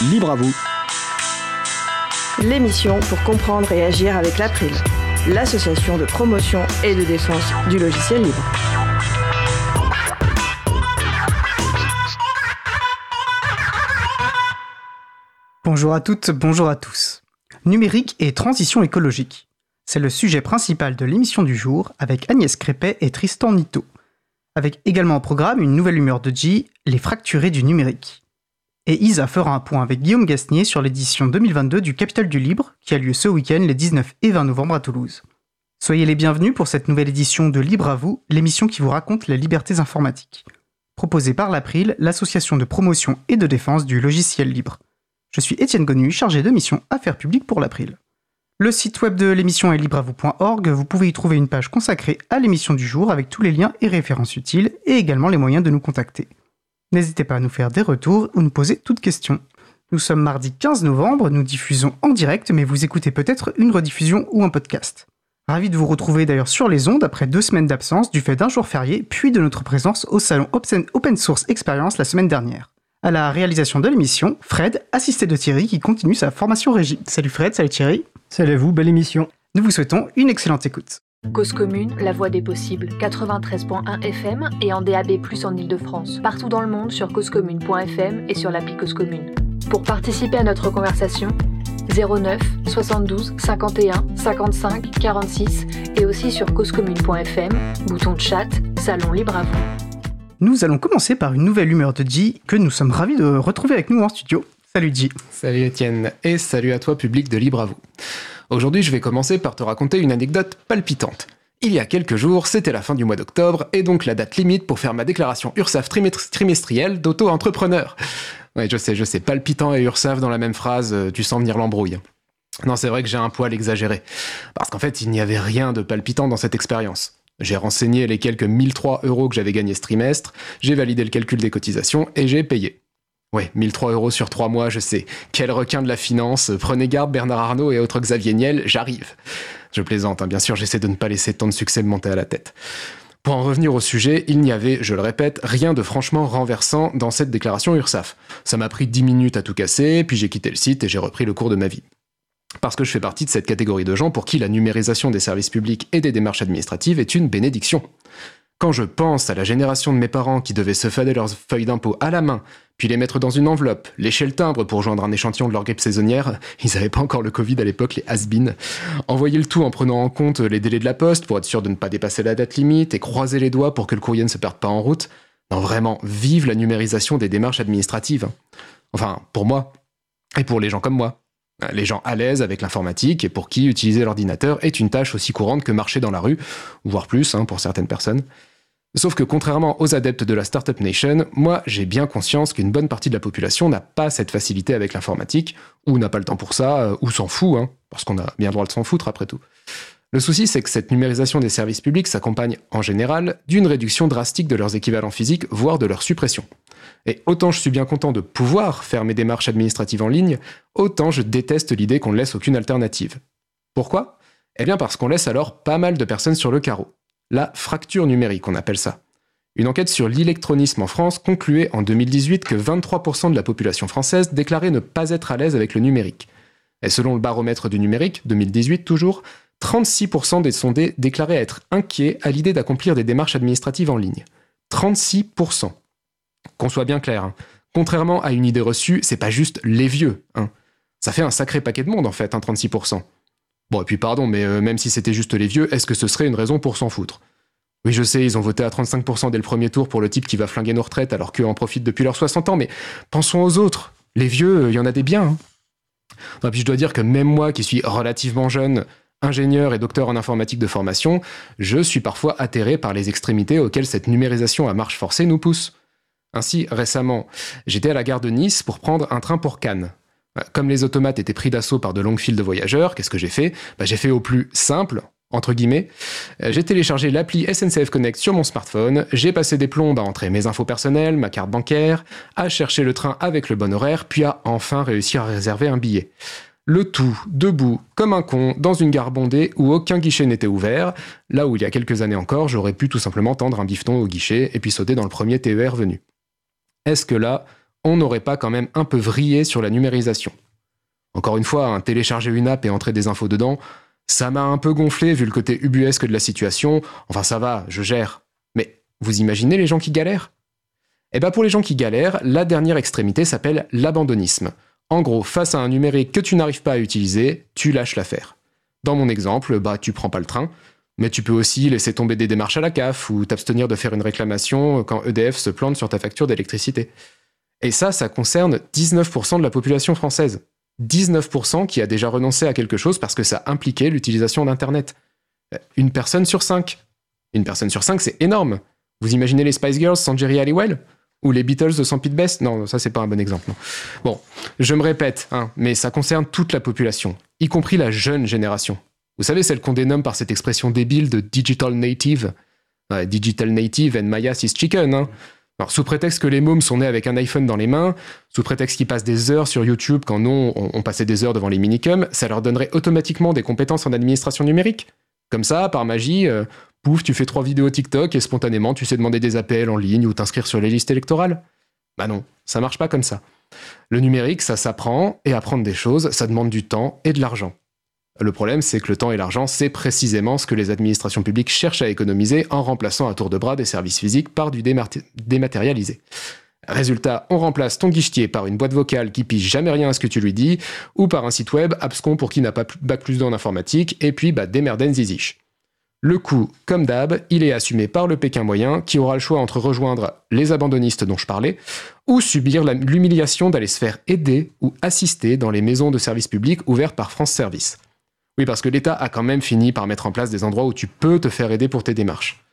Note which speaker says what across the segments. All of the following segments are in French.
Speaker 1: Libre à vous.
Speaker 2: L'émission pour comprendre et agir avec l'April, l'association de promotion et de défense du logiciel libre.
Speaker 3: Bonjour à toutes, bonjour à tous. Numérique et transition écologique. C'est le sujet principal de l'émission du jour avec Agnès Crépet et Tristan Nito. Avec également au programme une nouvelle humeur de G, les fracturés du numérique. Et Isa fera un point avec Guillaume Gasnier sur l'édition 2022 du Capital du Libre qui a lieu ce week-end les 19 et 20 novembre à Toulouse. Soyez les bienvenus pour cette nouvelle édition de Libre à vous, l'émission qui vous raconte les libertés informatiques. Proposée par l'April, l'association de promotion et de défense du logiciel libre. Je suis Étienne Gonu, chargé de mission Affaires publiques pour l'April. Le site web de l'émission est libreavou.org. Vous pouvez y trouver une page consacrée à l'émission du jour avec tous les liens et références utiles et également les moyens de nous contacter. N'hésitez pas à nous faire des retours ou nous poser toutes questions. Nous sommes mardi 15 novembre, nous diffusons en direct, mais vous écoutez peut-être une rediffusion ou un podcast. Ravi de vous retrouver d'ailleurs sur les ondes après deux semaines d'absence du fait d'un jour férié, puis de notre présence au salon Open Source Experience la semaine dernière. À la réalisation de l'émission, Fred, assisté de Thierry, qui continue sa formation régie. Salut Fred, salut Thierry.
Speaker 4: Salut à vous, belle émission.
Speaker 3: Nous vous souhaitons une excellente écoute.
Speaker 5: Cause commune, la voix des possibles, 93.1 FM et en DAB+, en Ile-de-France. Partout dans le monde sur causecommune.fm et sur l'appli Cause Commune. Pour participer à notre conversation, 09 72 51 55 46 et aussi sur causecommune.fm, bouton de chat, salon libre à vous.
Speaker 3: Nous allons commencer par une nouvelle humeur de G que nous sommes ravis de retrouver avec nous en studio. Salut G.
Speaker 6: Salut Étienne et salut à toi public de Libre à vous. Aujourd'hui, je vais commencer par te raconter une anecdote palpitante. Il y a quelques jours, c'était la fin du mois d'octobre, et donc la date limite pour faire ma déclaration URSAF trimestrielle d'auto-entrepreneur. Ouais, je sais, je sais, palpitant et URSAF dans la même phrase, euh, tu sens venir l'embrouille. Non, c'est vrai que j'ai un poil exagéré. Parce qu'en fait, il n'y avait rien de palpitant dans cette expérience. J'ai renseigné les quelques 1003 euros que j'avais gagnés ce trimestre, j'ai validé le calcul des cotisations et j'ai payé. Ouais, 1003 euros sur 3 mois, je sais. Quel requin de la finance. Prenez garde, Bernard Arnault et autres Xavier Niel, j'arrive. Je plaisante, hein, bien sûr, j'essaie de ne pas laisser tant de succès me monter à la tête. Pour en revenir au sujet, il n'y avait, je le répète, rien de franchement renversant dans cette déclaration URSAF. Ça m'a pris 10 minutes à tout casser, puis j'ai quitté le site et j'ai repris le cours de ma vie. Parce que je fais partie de cette catégorie de gens pour qui la numérisation des services publics et des démarches administratives est une bénédiction. Quand je pense à la génération de mes parents qui devaient se fader leurs feuilles d'impôt à la main, puis les mettre dans une enveloppe, lécher le timbre pour joindre un échantillon de leur grippe saisonnière, ils n'avaient pas encore le Covid à l'époque, les has envoyer le tout en prenant en compte les délais de la poste pour être sûr de ne pas dépasser la date limite et croiser les doigts pour que le courrier ne se perde pas en route. Non, vraiment, vive la numérisation des démarches administratives. Enfin, pour moi, et pour les gens comme moi. Les gens à l'aise avec l'informatique et pour qui utiliser l'ordinateur est une tâche aussi courante que marcher dans la rue, voire plus hein, pour certaines personnes. Sauf que contrairement aux adeptes de la Startup Nation, moi j'ai bien conscience qu'une bonne partie de la population n'a pas cette facilité avec l'informatique, ou n'a pas le temps pour ça, euh, ou s'en fout, hein, parce qu'on a bien droit de s'en foutre après tout. Le souci, c'est que cette numérisation des services publics s'accompagne en général d'une réduction drastique de leurs équivalents physiques, voire de leur suppression. Et autant je suis bien content de pouvoir faire mes démarches administratives en ligne, autant je déteste l'idée qu'on ne laisse aucune alternative. Pourquoi? Eh bien parce qu'on laisse alors pas mal de personnes sur le carreau la fracture numérique, on appelle ça. Une enquête sur l'électronisme en France concluait en 2018 que 23% de la population française déclarait ne pas être à l'aise avec le numérique. Et selon le baromètre du numérique, 2018 toujours, 36% des sondés déclaraient être inquiets à l'idée d'accomplir des démarches administratives en ligne. 36%. Qu'on soit bien clair, hein. contrairement à une idée reçue, c'est pas juste les vieux. Hein. Ça fait un sacré paquet de monde en fait, 36%. Bon, et puis pardon, mais euh, même si c'était juste les vieux, est-ce que ce serait une raison pour s'en foutre? Oui, je sais, ils ont voté à 35% dès le premier tour pour le type qui va flinguer nos retraites alors qu'eux en profitent depuis leurs 60 ans, mais pensons aux autres. Les vieux, il y en a des biens. Hein. puis je dois dire que même moi, qui suis relativement jeune, ingénieur et docteur en informatique de formation, je suis parfois atterré par les extrémités auxquelles cette numérisation à marche forcée nous pousse. Ainsi, récemment, j'étais à la gare de Nice pour prendre un train pour Cannes. Bah, comme les automates étaient pris d'assaut par de longues files de voyageurs, qu'est-ce que j'ai fait? Bah, J'ai fait au plus simple, entre guillemets. Euh, j'ai téléchargé l'appli SNCF Connect sur mon smartphone, j'ai passé des plombes à entrer mes infos personnelles, ma carte bancaire, à chercher le train avec le bon horaire, puis à enfin réussir à réserver un billet. Le tout debout, comme un con, dans une gare bondée où aucun guichet n'était ouvert, là où il y a quelques années encore, j'aurais pu tout simplement tendre un bifton au guichet et puis sauter dans le premier TER venu. Est-ce que là, n'aurait pas quand même un peu vrillé sur la numérisation Encore une fois, hein, télécharger une app et entrer des infos dedans, ça m'a un peu gonflé vu le côté ubuesque de la situation. Enfin, ça va, je gère. Mais vous imaginez les gens qui galèrent? Eh bien, pour les gens qui galèrent, la dernière extrémité s'appelle l'abandonnisme. En gros, face à un numérique que tu n'arrives pas à utiliser, tu lâches l'affaire. Dans mon exemple, bah tu prends pas le train, mais tu peux aussi laisser tomber des démarches à la CAF ou t'abstenir de faire une réclamation quand EDF se plante sur ta facture d'électricité. Et ça, ça concerne 19% de la population française. 19% qui a déjà renoncé à quelque chose parce que ça impliquait l'utilisation d'Internet. Une personne sur cinq. Une personne sur cinq, c'est énorme. Vous imaginez les Spice Girls sans Jerry Halliwell Ou les Beatles sans Pete Best? Non, ça c'est pas un bon exemple. Bon, je me répète, hein, mais ça concerne toute la population, y compris la jeune génération. Vous savez, celle qu'on dénomme par cette expression débile de digital native. digital native and Maya is chicken. Hein. Alors, sous prétexte que les mômes sont nés avec un iPhone dans les mains, sous prétexte qu'ils passent des heures sur YouTube quand non, on, passait des heures devant les minicums, ça leur donnerait automatiquement des compétences en administration numérique. Comme ça, par magie, euh, pouf, tu fais trois vidéos TikTok et spontanément tu sais demander des appels en ligne ou t'inscrire sur les listes électorales. Bah non, ça marche pas comme ça. Le numérique, ça s'apprend, et apprendre des choses, ça demande du temps et de l'argent. Le problème, c'est que le temps et l'argent, c'est précisément ce que les administrations publiques cherchent à économiser en remplaçant à tour de bras des services physiques par du dématérialisé. Résultat, on remplace ton guichetier par une boîte vocale qui pige jamais rien à ce que tu lui dis, ou par un site web abscon pour qui n'a pas bac plus en informatique, et puis bah démerden ziziche. Le coût, comme d'hab, il est assumé par le Pékin moyen qui aura le choix entre rejoindre les abandonnistes dont je parlais ou subir l'humiliation d'aller se faire aider ou assister dans les maisons de services publics ouvertes par France Service. Oui, parce que l'État a quand même fini par mettre en place des endroits où tu peux te faire aider pour tes démarches.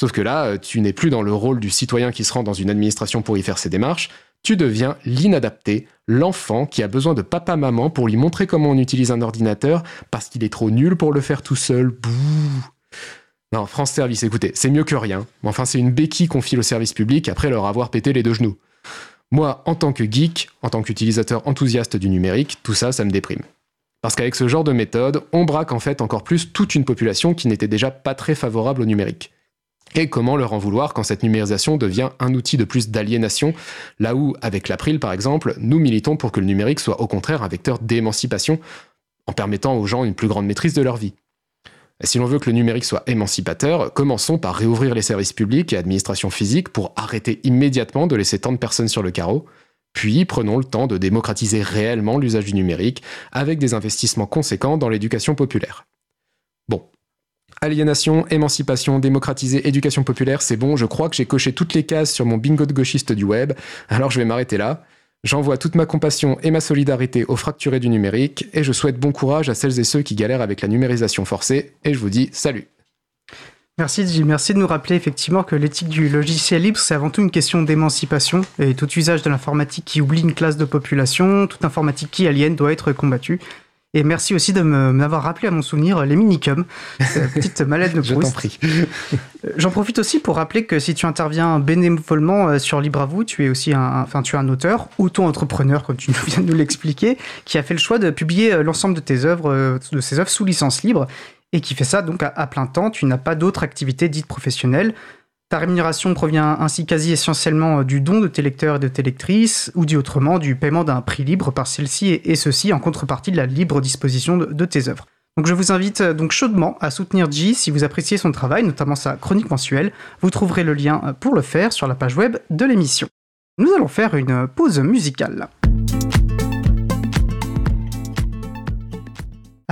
Speaker 6: Sauf que là, euh, tu n'es plus dans le rôle du citoyen qui se rend dans une administration pour y faire ses démarches, tu deviens l'inadapté, l'enfant qui a besoin de papa-maman pour lui montrer comment on utilise un ordinateur parce qu'il est trop nul pour le faire tout seul. Bouh Non, France Service, écoutez, c'est mieux que rien. Enfin, c'est une béquille qu'on file au service public après leur avoir pété les deux genoux. Moi, en tant que geek, en tant qu'utilisateur enthousiaste du numérique, tout ça, ça me déprime. Parce qu'avec ce genre de méthode, on braque en fait encore plus toute une population qui n'était déjà pas très favorable au numérique. Et comment leur en vouloir quand cette numérisation devient un outil de plus d'aliénation, là où, avec l'April par exemple, nous militons pour que le numérique soit au contraire un vecteur d'émancipation, en permettant aux gens une plus grande maîtrise de leur vie. Si l'on veut que le numérique soit émancipateur, commençons par réouvrir les services publics et administrations physiques pour arrêter immédiatement de laisser tant de personnes sur le carreau, puis prenons le temps de démocratiser réellement l'usage du numérique avec des investissements conséquents dans l'éducation populaire. Bon. Aliénation, émancipation, démocratiser, éducation populaire, c'est bon, je crois que j'ai coché toutes les cases sur mon bingo de gauchiste du web, alors je vais m'arrêter là. J'envoie toute ma compassion et ma solidarité aux fracturés du numérique, et je souhaite bon courage à celles et ceux qui galèrent avec la numérisation forcée, et je vous dis salut
Speaker 3: Merci, merci de nous rappeler effectivement que l'éthique du logiciel libre, c'est avant tout une question d'émancipation et tout usage de l'informatique qui oublie une classe de population, toute informatique qui aliène doit être combattue. Et merci aussi de m'avoir rappelé à mon souvenir les minicums, petite mallette de Proust.
Speaker 6: Je t'en prie.
Speaker 3: Euh, j'en profite aussi pour rappeler que si tu interviens bénévolement euh, sur Libre à vous, tu es aussi un, enfin, tu es un auteur, auto-entrepreneur, comme tu viens de nous l'expliquer, qui a fait le choix de publier euh, l'ensemble de tes œuvres, de ses œuvres sous licence libre et qui fait ça donc à, plein temps. Tu n'as pas d'autre activité dite professionnelle. Ta rémunération provient ainsi quasi essentiellement euh, du don de tes lecteurs et de tes lectrices, ou dit autrement, du paiement d'un prix libre par celle-ci, et, ceci en contrepartie de la libre disposition de, tes œuvres. Donc je vous invite euh, donc chaudement à soutenir G si vous appréciez son travail, notamment sa chronique mensuelle. Vous trouverez le lien euh, pour le faire sur la page web de l'émission. Nous allons faire une pause musicale.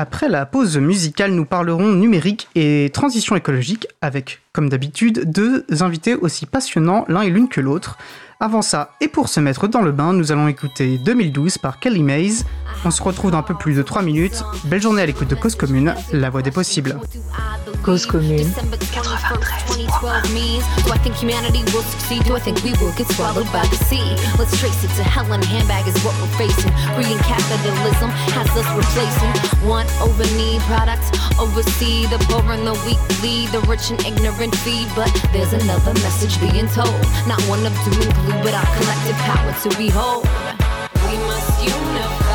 Speaker 3: Après la pause musicale, nous parlerons numérique et transition écologique avec, comme d'habitude, deux invités aussi passionnants l'un et l'une que l'autre. Avant ça, et pour se mettre dans le bain, nous allons écouter 2012 par Kelly Mays. On se retrouve dans un peu plus de 3 minutes. Belle journée à l'écoute de Cause Commune, la voix des possibles.
Speaker 5: Cause Commune 93. Do I think humanity will succeed? Do I think we will get swallowed by the sea? Let's trace it to hell and handbag is what we're facing. Green capitalism has us replacing one over need products, oversee the poor and the weak, lead the rich and ignorant feed. But there's another message being told, not one of doom and gloom but our collective power to behold. We must unify,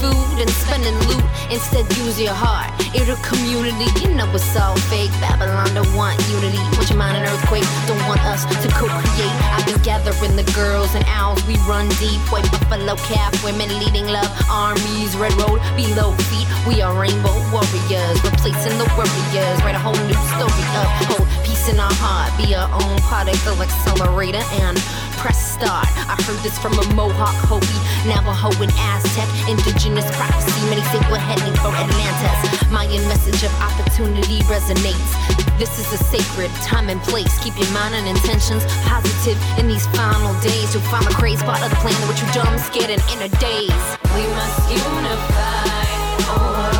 Speaker 1: food and spending loot. Instead, use your heart. It'll community, you know it's all fake. Babylon don't want unity. Want your mind an earthquake? Don't want us to co-create. I've been gathering the girls and owls. We run deep. White buffalo calf, women leading love. Armies, red road below feet. We are rainbow warriors, replacing the warriors. Write a whole new story of hope, peace in our heart. Be our own particle accelerator and press start. I heard this from a Mohawk, Hopi, Navajo, and Aztec. Indigenous prophecy. Many say we're heading for Atlantis. Mayan message of opportunity resonates. This is a sacred time and place. Keep your mind and intentions positive in these final days. You'll find the crazy part of the plan that you're dumb, scared, and in a daze. We must unify. Oh,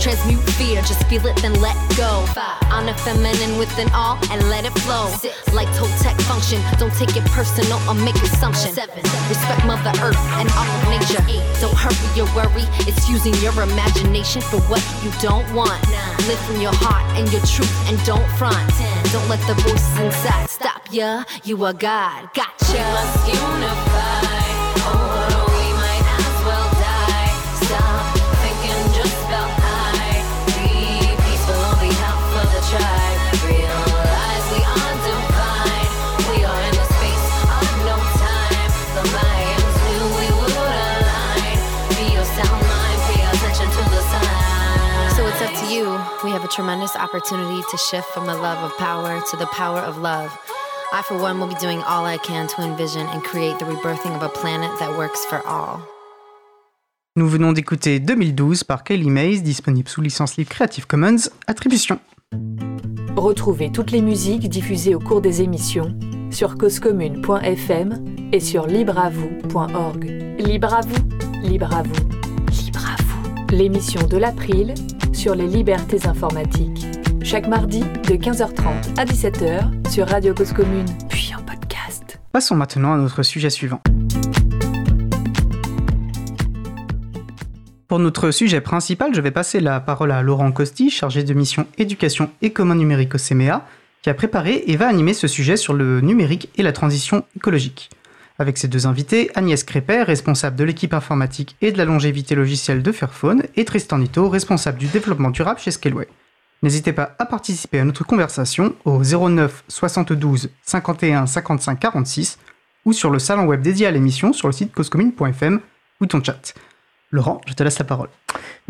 Speaker 1: Transmute fear, just feel it, then let go. Five, honor feminine within all and let it flow. Six, like tech function, don't take it personal or make assumptions. Seven, respect Mother Earth and all of nature. Eight, don't hurry your worry, it's using your imagination for what you don't want. Nine, live from your heart and your truth and don't front. Ten, don't let the voices inside stop ya. You are God, gotcha. We must unify. Tremendous opportunity to shift from the love of power to the power of love. I, for one, will be doing all I can to envision and create the rebirthing of a planet that works for all.
Speaker 3: Nous venons d'écouter 2012 par Kaylee Mays, disponible sous licence libre Creative Commons. Attribution.
Speaker 5: Retrouvez toutes les musiques diffusées au cours des émissions sur causecommune.fm et sur libreavoue.org. Libre à vous, libre à vous, libre à vous. L'émission de l'April sur les libertés informatiques. Chaque mardi de 15h30 à 17h sur Radio Cause Commune, puis en podcast.
Speaker 3: Passons maintenant à notre sujet suivant. Pour notre sujet principal, je vais passer la parole à Laurent Costi, chargé de mission éducation et commun numérique au CMEA, qui a préparé et va animer ce sujet sur le numérique et la transition écologique. Avec ses deux invités, Agnès Crépet, responsable de l'équipe informatique et de la longévité logicielle de Fairphone, et Tristan Nito, responsable du développement durable chez Scaleway. N'hésitez pas à participer à notre conversation au 09 72 51 55 46 ou sur le salon web dédié à l'émission sur le site causecommune.fm ou ton chat. Laurent, je te laisse la parole.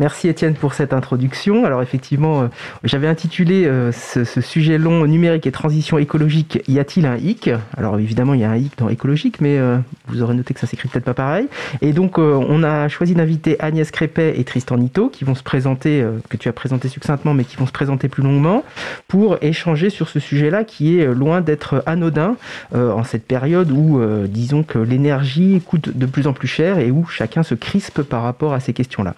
Speaker 4: Merci Étienne pour cette introduction. Alors effectivement, euh, j'avais intitulé euh, ce, sujet long numérique et transition écologique, y a-t-il un hic? Alors évidemment, il y a un hic dans écologique, mais euh, vous aurez noté que ça s'écrit peut-être pas pareil. Et donc on a choisi d'inviter Agnès Crépet et Tristan Nito, qui vont se présenter, que tu as présenté succinctement, mais qui vont se présenter plus longuement, pour échanger sur ce sujet-là qui est loin d'être anodin en cette période où, disons que l'énergie coûte de plus en plus cher et où chacun se crispe par rapport à ces questions-là.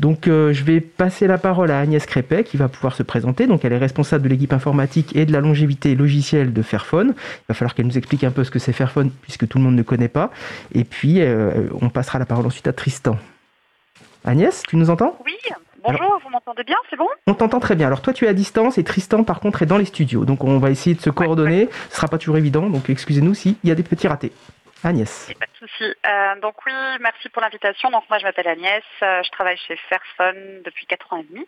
Speaker 4: Donc euh, je vais passer la parole à Agnès Crépet qui va pouvoir se présenter. Donc elle est responsable de l'équipe informatique et de la longévité logicielle de Fairphone. Il va falloir qu'elle nous explique un peu ce que c'est Fairphone puisque tout le monde ne connaît pas. Et puis euh, on passera la parole ensuite à Tristan. Agnès, tu nous entends?
Speaker 7: Oui. Bonjour, Alors, vous m'entendez bien, c'est bon?
Speaker 4: On t'entend très bien. Alors toi tu es à distance et Tristan par contre est dans les studios. Donc on va essayer de se coordonner. Ouais, ouais. Ce sera pas toujours évident, donc excusez-nous s'il y a des petits ratés. Agnès.
Speaker 7: Euh, donc oui, merci pour l'invitation. Donc moi je m'appelle Agnès, euh, je travaille chez Fairphone depuis 4 ans et demi.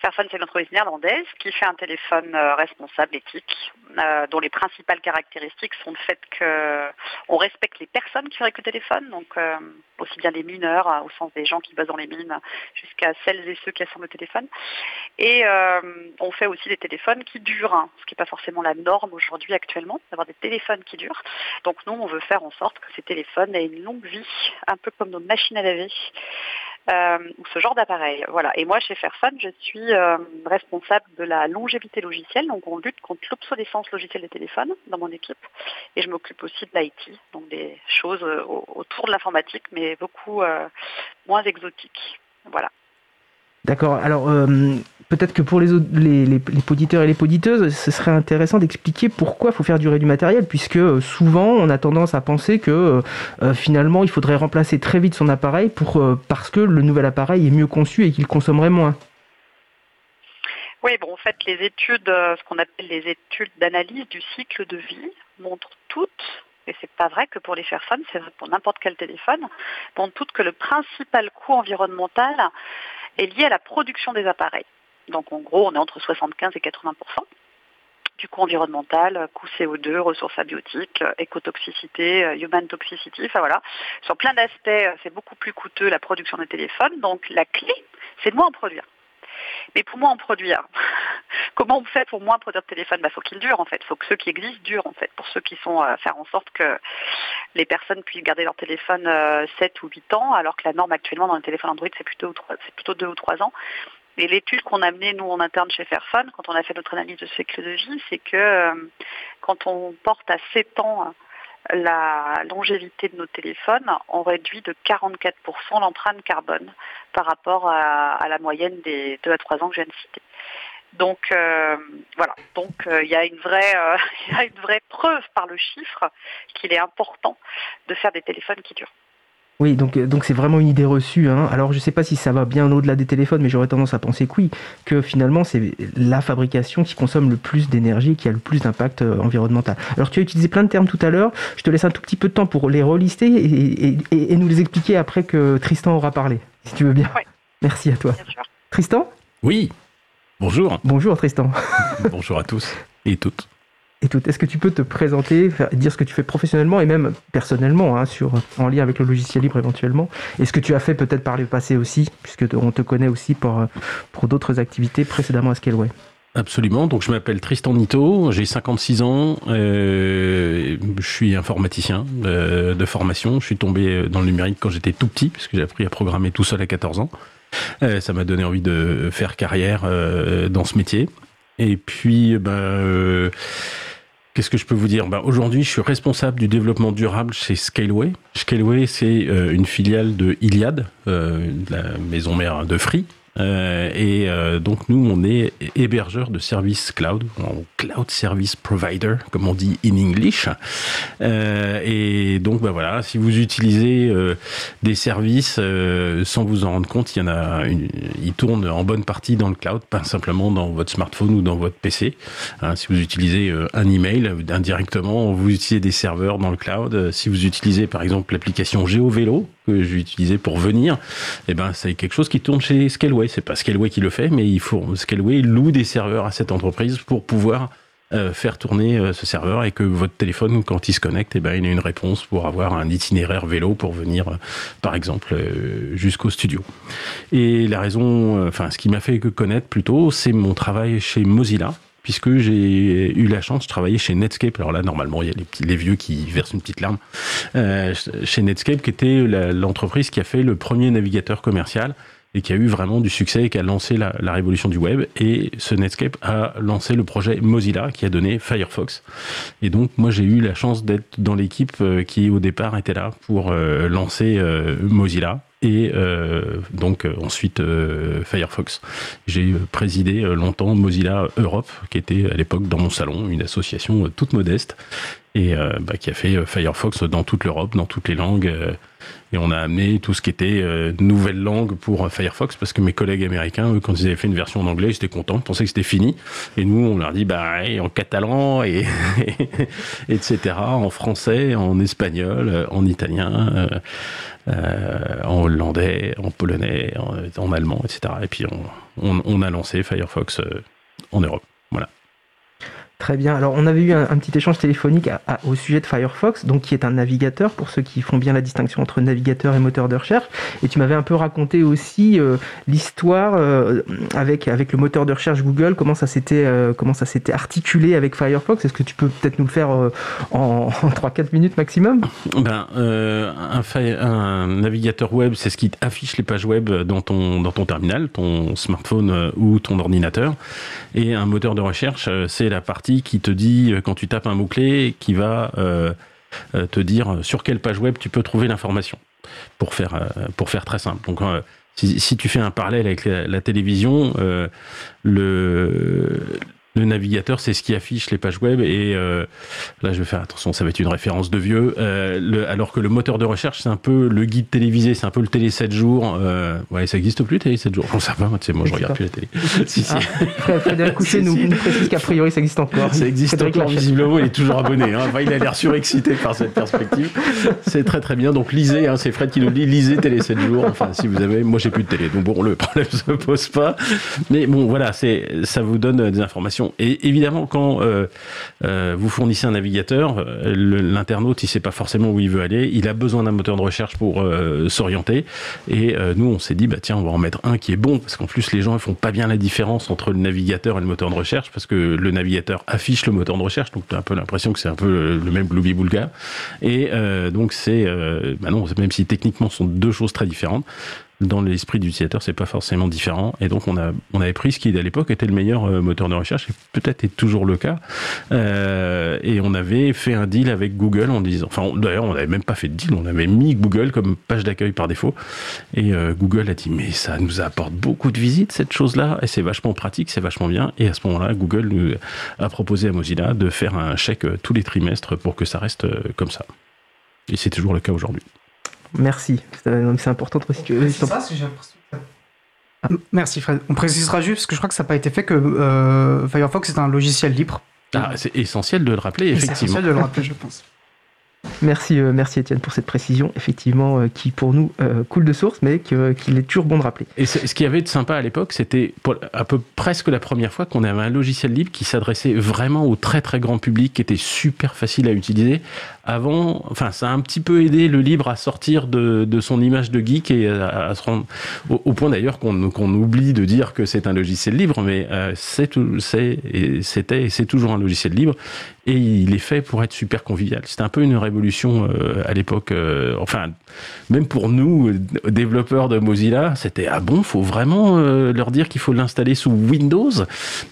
Speaker 7: Fairphone, c'est une entreprise néerlandaise qui fait un téléphone euh, responsable, éthique, euh, dont les principales caractéristiques sont le fait qu'on respecte les personnes qui fabriquent le téléphone, donc euh, aussi bien les mineurs, au sens des gens qui bossent dans les mines, jusqu'à celles et ceux qui assemblent le téléphone. Et euh, on fait aussi des téléphones qui durent, hein, ce qui n'est pas forcément la norme aujourd'hui actuellement, d'avoir des téléphones qui durent. Donc nous, on veut faire en sorte que ces téléphones aient une longue vie, un peu comme nos machines à laver. Euh, ou ce genre d'appareil. Voilà. Et moi, chez Fairphone, je suis responsable de la longévité logicielle. Donc, on lutte contre l'obsolescence logicielle des téléphones dans mon équipe. Et je m'occupe aussi de l'IT, donc des choses autour de l'informatique, mais beaucoup moins exotiques. Voilà.
Speaker 4: D'accord. Alors, euh, peut-être que pour les, les, et les poditeuses, ce serait intéressant d'expliquer pourquoi il faut faire durer du matériel, puisque euh, souvent on a tendance à penser que euh, finalement il faudrait remplacer très vite son appareil pour, parce que le nouvel appareil est mieux conçu et qu'il consommerait moins.
Speaker 7: Oui, bon, en fait, les études, ce qu'on appelle les études d'analyse du cycle de vie, montrent toutes et c'est pas vrai que pour les Fairphone, c'est vrai pour n'importe quel téléphone, montrent toutes que le principal coût environnemental est lié à la production des appareils. Donc en gros, on est entre 75 et 80% du coût environnemental, coût CO2, ressources abiotiques, écotoxicité, euh, human toxicity, enfin voilà. Sur plein d'aspects, euh, c'est beaucoup plus coûteux la production des téléphones. Donc la clé, c'est de moins en produire. Mais pour moins en produire, comment on fait pour moins produire de téléphone Il bah, faut qu'ils durent en fait. Il faut que ceux qui existent durent en fait. Pour ceux qui sont euh, faire en sorte que les personnes puissent garder leur téléphone 7 ou 8 ans, alors que la norme actuellement dans les téléphones Android c'est plutôt, c'est plutôt 2 ou 3 ans. Et l'étude qu'on a menée, nous, en interne chez Fairphone, quand on a fait notre analyse de cycle de vie, c'est que euh, quand on porte à 7 ans la longévité de nos téléphones, on réduit de 44% l'empreinte carbone par rapport à, la moyenne des 2 à 3 ans que je viens de citer. Donc euh, voilà, donc euh, il y, y a une vraie preuve par le chiffre qu'il est important de faire des téléphones qui durent.
Speaker 4: Oui, donc euh, donc c'est vraiment une idée reçue. Hein. Alors je ne sais pas si ça va bien au-delà des téléphones, mais j'aurais tendance à penser que oui, que finalement c'est la fabrication qui consomme le plus d'énergie, qui a le plus d'impact euh, environnemental. Alors tu as utilisé plein de termes tout à l'heure. Je te laisse un tout petit peu de temps pour les relister et, nous les expliquer après que Tristan aura parlé, si tu veux bien. Merci à toi. Tristan?
Speaker 8: Oui. Bonjour.
Speaker 4: Bonjour Tristan.
Speaker 8: Bonjour à tous et toutes.
Speaker 4: Est-ce que tu peux te présenter, dire ce que tu fais professionnellement et même personnellement, hein, en lien avec le logiciel libre éventuellement? Et ce que tu as fait peut-être par le passé aussi, puisque on te connaît aussi pour, pour d'autres activités précédemment à Scaleway?
Speaker 8: Absolument. Donc, je m'appelle Tristan Nito, j'ai 56 ans, euh, je suis informaticien euh, de formation. Je suis tombé dans le numérique quand j'étais tout petit, puisque j'ai appris à programmer tout seul à 14 ans. Euh, ça m'a donné envie de faire carrière dans ce métier. Et puis, ben, Qu'est-ce que je peux vous dire? Bah, Aujourd'hui, je suis responsable du développement durable chez Scaleway. Scaleway, c'est euh, une filiale de Iliad, euh, la maison mère de Free, et euh, donc nous, on est hébergeur de services cloud, cloud service provider, comme on dit in English. Euh, et donc, bah voilà, si vous utilisez des services sans vous en rendre compte, il y en a, une, ils tournent en bonne partie dans le cloud, pas simplement dans votre smartphone ou dans votre PC. Hein, si vous utilisez un email indirectement, vous utilisez des serveurs dans le cloud. Si vous utilisez par exemple l'application GeoVélo, que j'ai utilisé pour venir, eh ben c'est quelque chose qui tourne chez Scaleway. C'est pas Scaleway qui le fait, mais Scaleway loue des serveurs à cette entreprise pour pouvoir euh, faire tourner euh, ce serveur et que votre téléphone, quand il se connecte, eh ben, il a une réponse pour avoir un itinéraire vélo pour venir, euh, par exemple, jusqu'au studio. Et la raison, enfin, ce qui m'a fait connaître plutôt, c'est mon travail chez Mozilla, puisque j'ai eu la chance de travailler chez Netscape. Alors là, normalement, il y a les, vieux qui versent une petite larme. Euh, chez Netscape, qui était l'entreprise qui a fait le premier navigateur commercial et qui a eu vraiment du succès et qui a lancé la, la, révolution du web. Et ce Netscape a lancé le projet Mozilla qui a donné Firefox. Et donc, moi, j'ai eu la chance d'être dans l'équipe euh, qui, au départ, était là pour euh, lancer Mozilla et euh, donc euh, ensuite euh, Firefox. J'ai présidé longtemps Mozilla Europe, qui était à l'époque dans mon salon, une association toute modeste, et bah, qui a fait Firefox dans toute l'Europe, dans toutes les langues. Et on a amené tout ce qui était nouvelle langue pour Firefox, parce que mes collègues américains, eux, quand ils avaient fait une version en anglais, ils étaient contents, ils pensaient que c'était fini. Et nous, on leur dit, bah, en catalan, et, etc., en français, en espagnol, en italien. Euh, en hollandais, en polonais, en, allemand, etc. Et puis on, a lancé Firefox euh, en Europe.
Speaker 4: Très bien. Alors, on avait eu un, petit échange téléphonique au sujet de Firefox, donc qui est un navigateur pour ceux qui font bien la distinction entre navigateur et moteur de recherche. Et tu m'avais un peu raconté aussi euh, l'histoire euh, avec avec le moteur de recherche Google, comment ça s'était euh, comment ça s'était articulé avec Firefox. Est-ce que tu peux peut-être nous le faire en, en 3-4 minutes maximum?
Speaker 8: Ben, un, un, navigateur web, c'est ce qui affiche les pages web dans ton dans ton terminal, ton smartphone ou ton ordinateur. Et un moteur de recherche, c'est la partie qui te dit, euh, quand tu tapes un mot-clé, qui va euh, euh, te dire sur quelle page web tu peux trouver l'information, pour faire, pour faire très simple. Donc, si, tu fais un parallèle avec la, télévision, le, le navigateur, c'est ce qui affiche les pages web. Et là, je vais faire attention, ça va être une référence de vieux. alors que le moteur de recherche, c'est un peu le guide télévisé, c'est un peu le télé 7 jours. ouais, ça n'existe plus, télé 7 jours. On sait pas, moi, tu sais, moi, je regarde plus la télé. si, si.
Speaker 4: Ah, Frédéric nous, nous, précise qu'a priori, ça existe encore.
Speaker 8: Ça existe encore, visiblement, il est toujours abonné. Hein. Enfin, il a l'air surexcité par cette perspective. C'est très, très bien. Donc, lisez, hein, c'est Fred qui nous dit, lisez télé 7 jours. Enfin, si vous avez, moi, j'ai plus de télé. Donc, bon, le problème se pose pas. Mais bon, voilà, c'est, ça vous donne des informations. Et évidemment, quand euh, euh, vous fournissez un navigateur, euh, l'internaute, il sait pas forcément où il veut aller. Il a besoin d'un moteur de recherche pour s'orienter. Et nous, on s'est dit, bah tiens, on va en mettre un qui est bon, parce qu'en plus, les gens ne font pas bien la différence entre le navigateur et le moteur de recherche, parce que le navigateur affiche le moteur de recherche, donc tu as un peu l'impression que c'est un peu le même gloubi boulga. Et donc c'est, bah non, même si techniquement ce sont deux choses très différentes, dans l'esprit d'utilisateur, c'est pas forcément différent. Et donc, on, a, on avait pris ce qui, à l'époque, était le meilleur euh, moteur de recherche, et peut-être est toujours le cas. Euh, et on avait fait un deal avec Google en disant, enfin, d'ailleurs, on n'avait même pas fait de deal, on avait mis Google comme page d'accueil par défaut. Et euh, Google a dit, mais ça nous apporte beaucoup de visites, cette chose-là, et c'est vachement pratique, c'est vachement bien. Et à ce moment-là, Google a proposé à Mozilla de faire un chèque tous les trimestres pour que ça reste comme ça. Et c'est toujours le cas aujourd'hui.
Speaker 4: Merci. C'est important de préciser.
Speaker 3: Merci Fred. On précisera juste parce que je crois que ça n'a pas été fait que euh, Firefox est un logiciel libre.
Speaker 8: Ah, c'est essentiel de le rappeler, effectivement. C'est
Speaker 3: essentiel de le rappeler, je pense.
Speaker 4: Merci, euh, merci Étienne pour cette précision, effectivement, euh, qui pour nous coule de source, mais qu'il est toujours bon de rappeler.
Speaker 8: Et ce qu'il y avait de sympa à l'époque, c'était à peu presque la première fois qu'on avait un logiciel libre qui s'adressait vraiment au très très grand public, qui était super facile à utiliser, avant, enfin, ça a un petit peu aidé le libre à sortir de, de son image de geek et à, se rendre au, point d'ailleurs qu'on qu'on oublie de dire que c'est un logiciel libre, mais euh, c'était et c'est toujours un logiciel libre et il est fait pour être super convivial. C'était un peu une révolution euh, à l'époque. Euh, enfin, même pour nous développeurs de Mozilla, c'était ah bon, faut vraiment euh, leur dire qu'il faut l'installer sous Windows?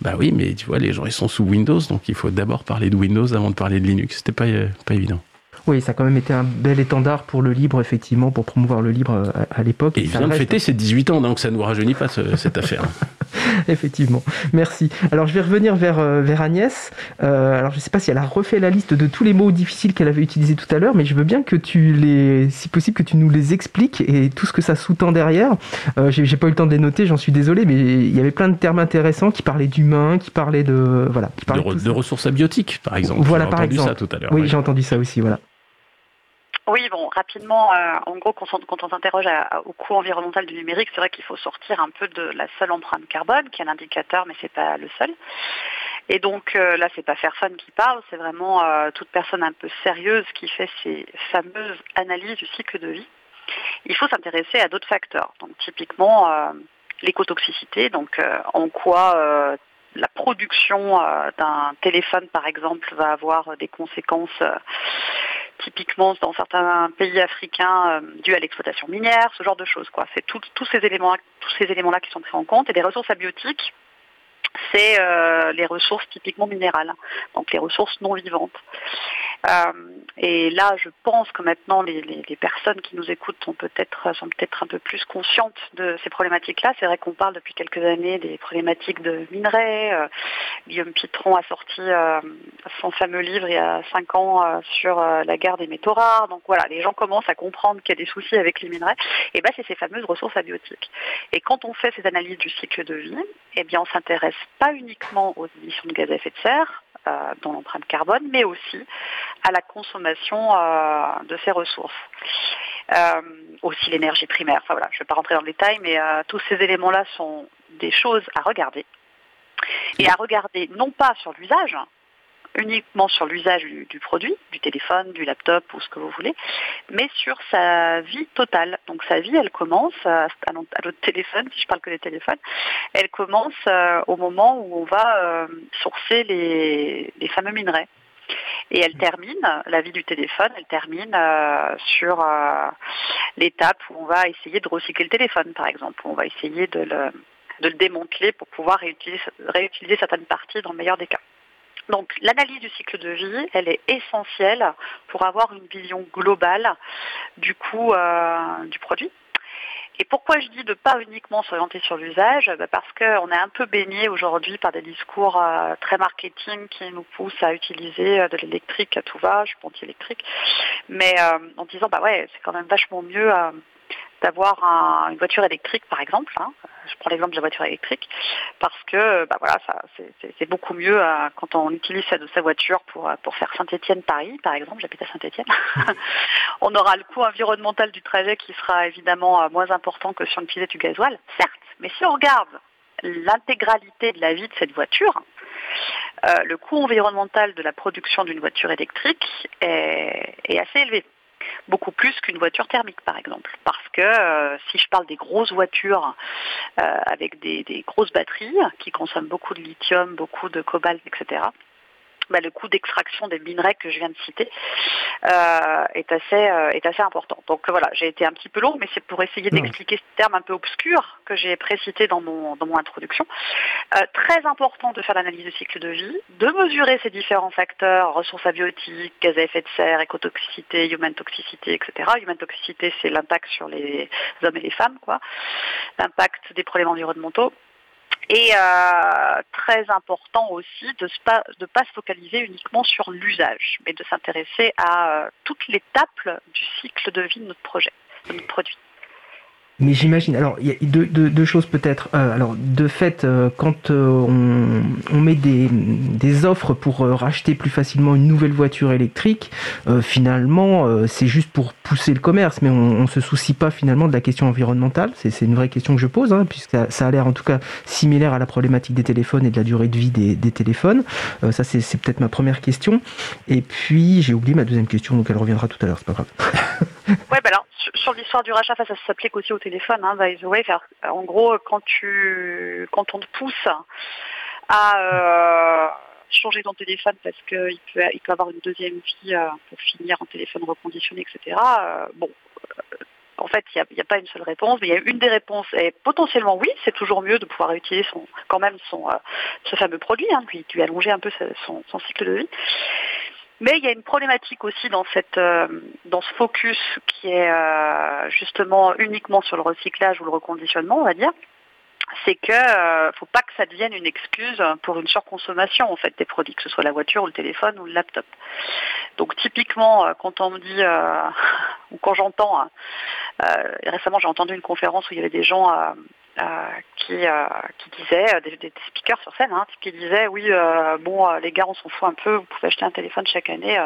Speaker 8: Bah oui, mais tu vois, les gens ils sont sous Windows, donc il faut d'abord parler de Windows avant de parler de Linux. C'était pas pas évident.
Speaker 4: Oui, ça a quand même été un bel étendard pour le libre, effectivement, pour promouvoir le libre euh, à, l'époque.
Speaker 8: Et, il vient de fêter ses 18 ans, donc ça ne nous rajeunit pas cette affaire.
Speaker 4: effectivement, merci. Alors je vais revenir vers, euh, vers Agnès. Euh, alors je ne sais pas si elle a refait la liste de tous les mots difficiles qu'elle avait utilisés tout à l'heure, mais je veux bien que tu les, si possible, que tu nous les expliques et tout ce que ça sous-tend derrière. Euh, j'ai pas eu le temps de les noter, j'en suis désolé, mais il y avait plein de termes intéressants qui parlaient d'humain, qui parlaient de voilà, qui
Speaker 8: parlaient de, ressources abiotiques, par exemple.
Speaker 4: Voilà, par exemple. Ça tout à l'heure. Oui, j'ai entendu ça aussi, voilà.
Speaker 7: Oui, bon, rapidement, euh, en gros, quand on, s'interroge au coût environnemental du numérique, c'est vrai qu'il faut sortir un peu de la seule empreinte carbone, qui est un indicateur, mais c'est pas le seul. Et donc euh, là, c'est pas Fairphone qui parle, c'est vraiment euh, toute personne un peu sérieuse qui fait ces fameuses analyses du cycle de vie. Il faut s'intéresser à d'autres facteurs. Donc typiquement l'écotoxicité, donc en quoi la production d'un téléphone, par exemple, va avoir des conséquences typiquement dans certains pays africains euh, dû à l'exploitation minière, ce genre de choses. C'est tous ces éléments, tous ces éléments-là qui sont pris en compte et des ressources abiotiques c'est euh, les ressources typiquement minérales, donc les ressources non vivantes. Euh, et là, je pense que maintenant, les, personnes qui nous écoutent sont peut-être peut-être un peu plus conscientes de ces problématiques-là. C'est vrai qu'on parle depuis quelques années des problématiques de minerais. Euh, Guillaume Pitron a sorti son fameux livre il y a cinq ans sur la guerre des métaux rares. Donc voilà, les gens commencent à comprendre qu'il y a des soucis avec les minerais. Et ben, c'est ces fameuses ressources abiotiques. Et quand on fait ces analyses du cycle de vie, eh bien, on s'intéresse pas uniquement aux émissions de gaz à effet de serre, euh, dans l'empreinte carbone, mais aussi à la consommation euh, de ces ressources. Euh, aussi l'énergie primaire. Enfin voilà, je ne vais pas rentrer dans le détail, mais tous ces éléments-là sont des choses à regarder. Et à regarder non pas sur l'usage, uniquement sur l'usage du, produit, du téléphone, du laptop ou ce que vous voulez, mais sur sa vie totale. Donc sa vie, elle commence à, notre téléphone, si je parle que des téléphones, elle commence au moment où on va sourcer les, fameux minerais. Et elle termine, la vie du téléphone, elle termine euh, sur euh, l'étape où on va essayer de recycler le téléphone, par exemple. On va essayer de le, démanteler pour pouvoir réutiliser certaines parties dans le meilleur des cas. Donc l'analyse du cycle de vie, elle est essentielle pour avoir une vision globale du coût euh, du produit. Et pourquoi je dis de pas uniquement s'orienter sur l'usage? Bah, Parce qu'on est un peu baigné aujourd'hui par des discours euh, très marketing qui nous poussent à utiliser euh, de l'électrique à tout va, je suis anti-électrique, mais euh, en disant bah ouais, c'est quand même vachement mieux d'avoir une voiture électrique par exemple. Hein. Je prends l'exemple de la voiture électrique parce que bah voilà, c'est, beaucoup mieux euh, quand on utilise sa, voiture pour, euh, pour faire Saint-Étienne-Paris par exemple. J'habite à Saint-Étienne. on aura le coût environnemental du trajet qui sera évidemment euh, moins important que si on utilisait du gasoil, certes. Mais si on regarde l'intégralité de la vie de cette voiture, le coût environnemental de la production d'une voiture électrique est assez élevé beaucoup plus qu'une voiture thermique par exemple. Parce que euh, si je parle des grosses voitures euh, avec des, grosses batteries qui consomment beaucoup de lithium, beaucoup de cobalt, etc., bah, le coût d'extraction des minerais que je viens de citer euh, est, assez, euh, est assez important. Donc voilà, j'ai été un petit peu long, mais c'est pour essayer d'expliquer ce terme un peu obscur que j'ai précité dans mon, dans mon introduction. Euh, très important de faire l'analyse du cycle de vie, de mesurer ces différents facteurs, ressources abiotiques, gaz à effet de serre, écotoxicité, human toxicité, etc. Human toxicité, c'est l'impact sur les hommes et les femmes, quoi. L'impact des problèmes environnementaux et euh, très important aussi de ne pas, se focaliser uniquement sur l'usage, mais de s'intéresser à euh, toute l'étape du cycle de vie de notre projet, de notre produit.
Speaker 4: Mais j'imagine, alors il y a deux, choses peut-être. Euh, alors de fait, euh, quand euh, on, met des, des, offres pour racheter plus facilement une nouvelle voiture électrique, finalement c'est juste pour pousser le commerce, mais on, ne se soucie pas finalement de la question environnementale. C'est une vraie question que je pose, hein, puisque ça, a l'air en tout cas similaire à la problématique des téléphones et de la durée de vie des, des téléphones. ça c'est peut-être ma première question. Et puis j'ai oublié ma deuxième question, donc elle reviendra tout à l'heure, c'est pas grave.
Speaker 7: ouais, bah alors sur l'histoire du rachat, ça s'applique aussi au téléphone, hein, by the way. En gros, quand tu, quand on te pousse à euh, changer ton téléphone parce qu'il peut, il peut avoir une deuxième vie euh, pour finir en téléphone reconditionné, etc. Euh, bon, en fait, il n'y a, pas une seule réponse, mais une des réponses et potentiellement oui, c'est toujours mieux de pouvoir utiliser son, quand même son, ce fameux produit, hein, puis tu allonger un peu son cycle de vie. Mais il y a une problématique aussi dans, cette, euh, dans ce focus qui est euh, justement uniquement sur le recyclage ou le reconditionnement, on va dire c'est que ne euh, faut pas que ça devienne une excuse pour une surconsommation en fait des produits, que ce soit la voiture ou le téléphone ou le laptop. Donc typiquement, quand on me dit ou quand j'entends, récemment j'ai entendu une conférence où il y avait des gens qui, euh, qui disait, euh, des, speakers sur scène, hein, qui disaient oui, bon, les gars, on s'en fout un peu, vous pouvez acheter un téléphone chaque année,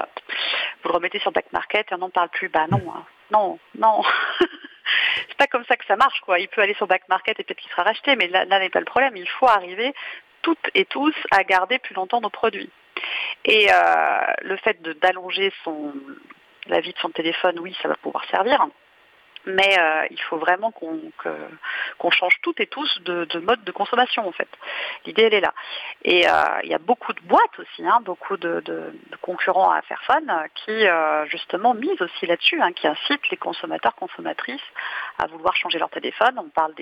Speaker 7: vous le remettez sur back market et on n'en parle plus. Bah non, hein. non, non. c'est pas comme ça que ça marche, quoi. Il peut aller sur back market et peut-être qu'il sera racheté, mais là, là n'est pas le problème. Il faut arriver toutes et tous à garder plus longtemps nos produits. Et le fait d'allonger la vie de son téléphone, oui, ça va pouvoir servir mais euh, il faut vraiment qu'on change toutes et tous de, mode de consommation en fait. L'idée elle est là. Et euh, il y a beaucoup de boîtes aussi, hein, beaucoup de, concurrents à qui euh, justement misent aussi là-dessus, hein, qui incitent les consommateurs, consommatrices à vouloir changer leur téléphone. On parle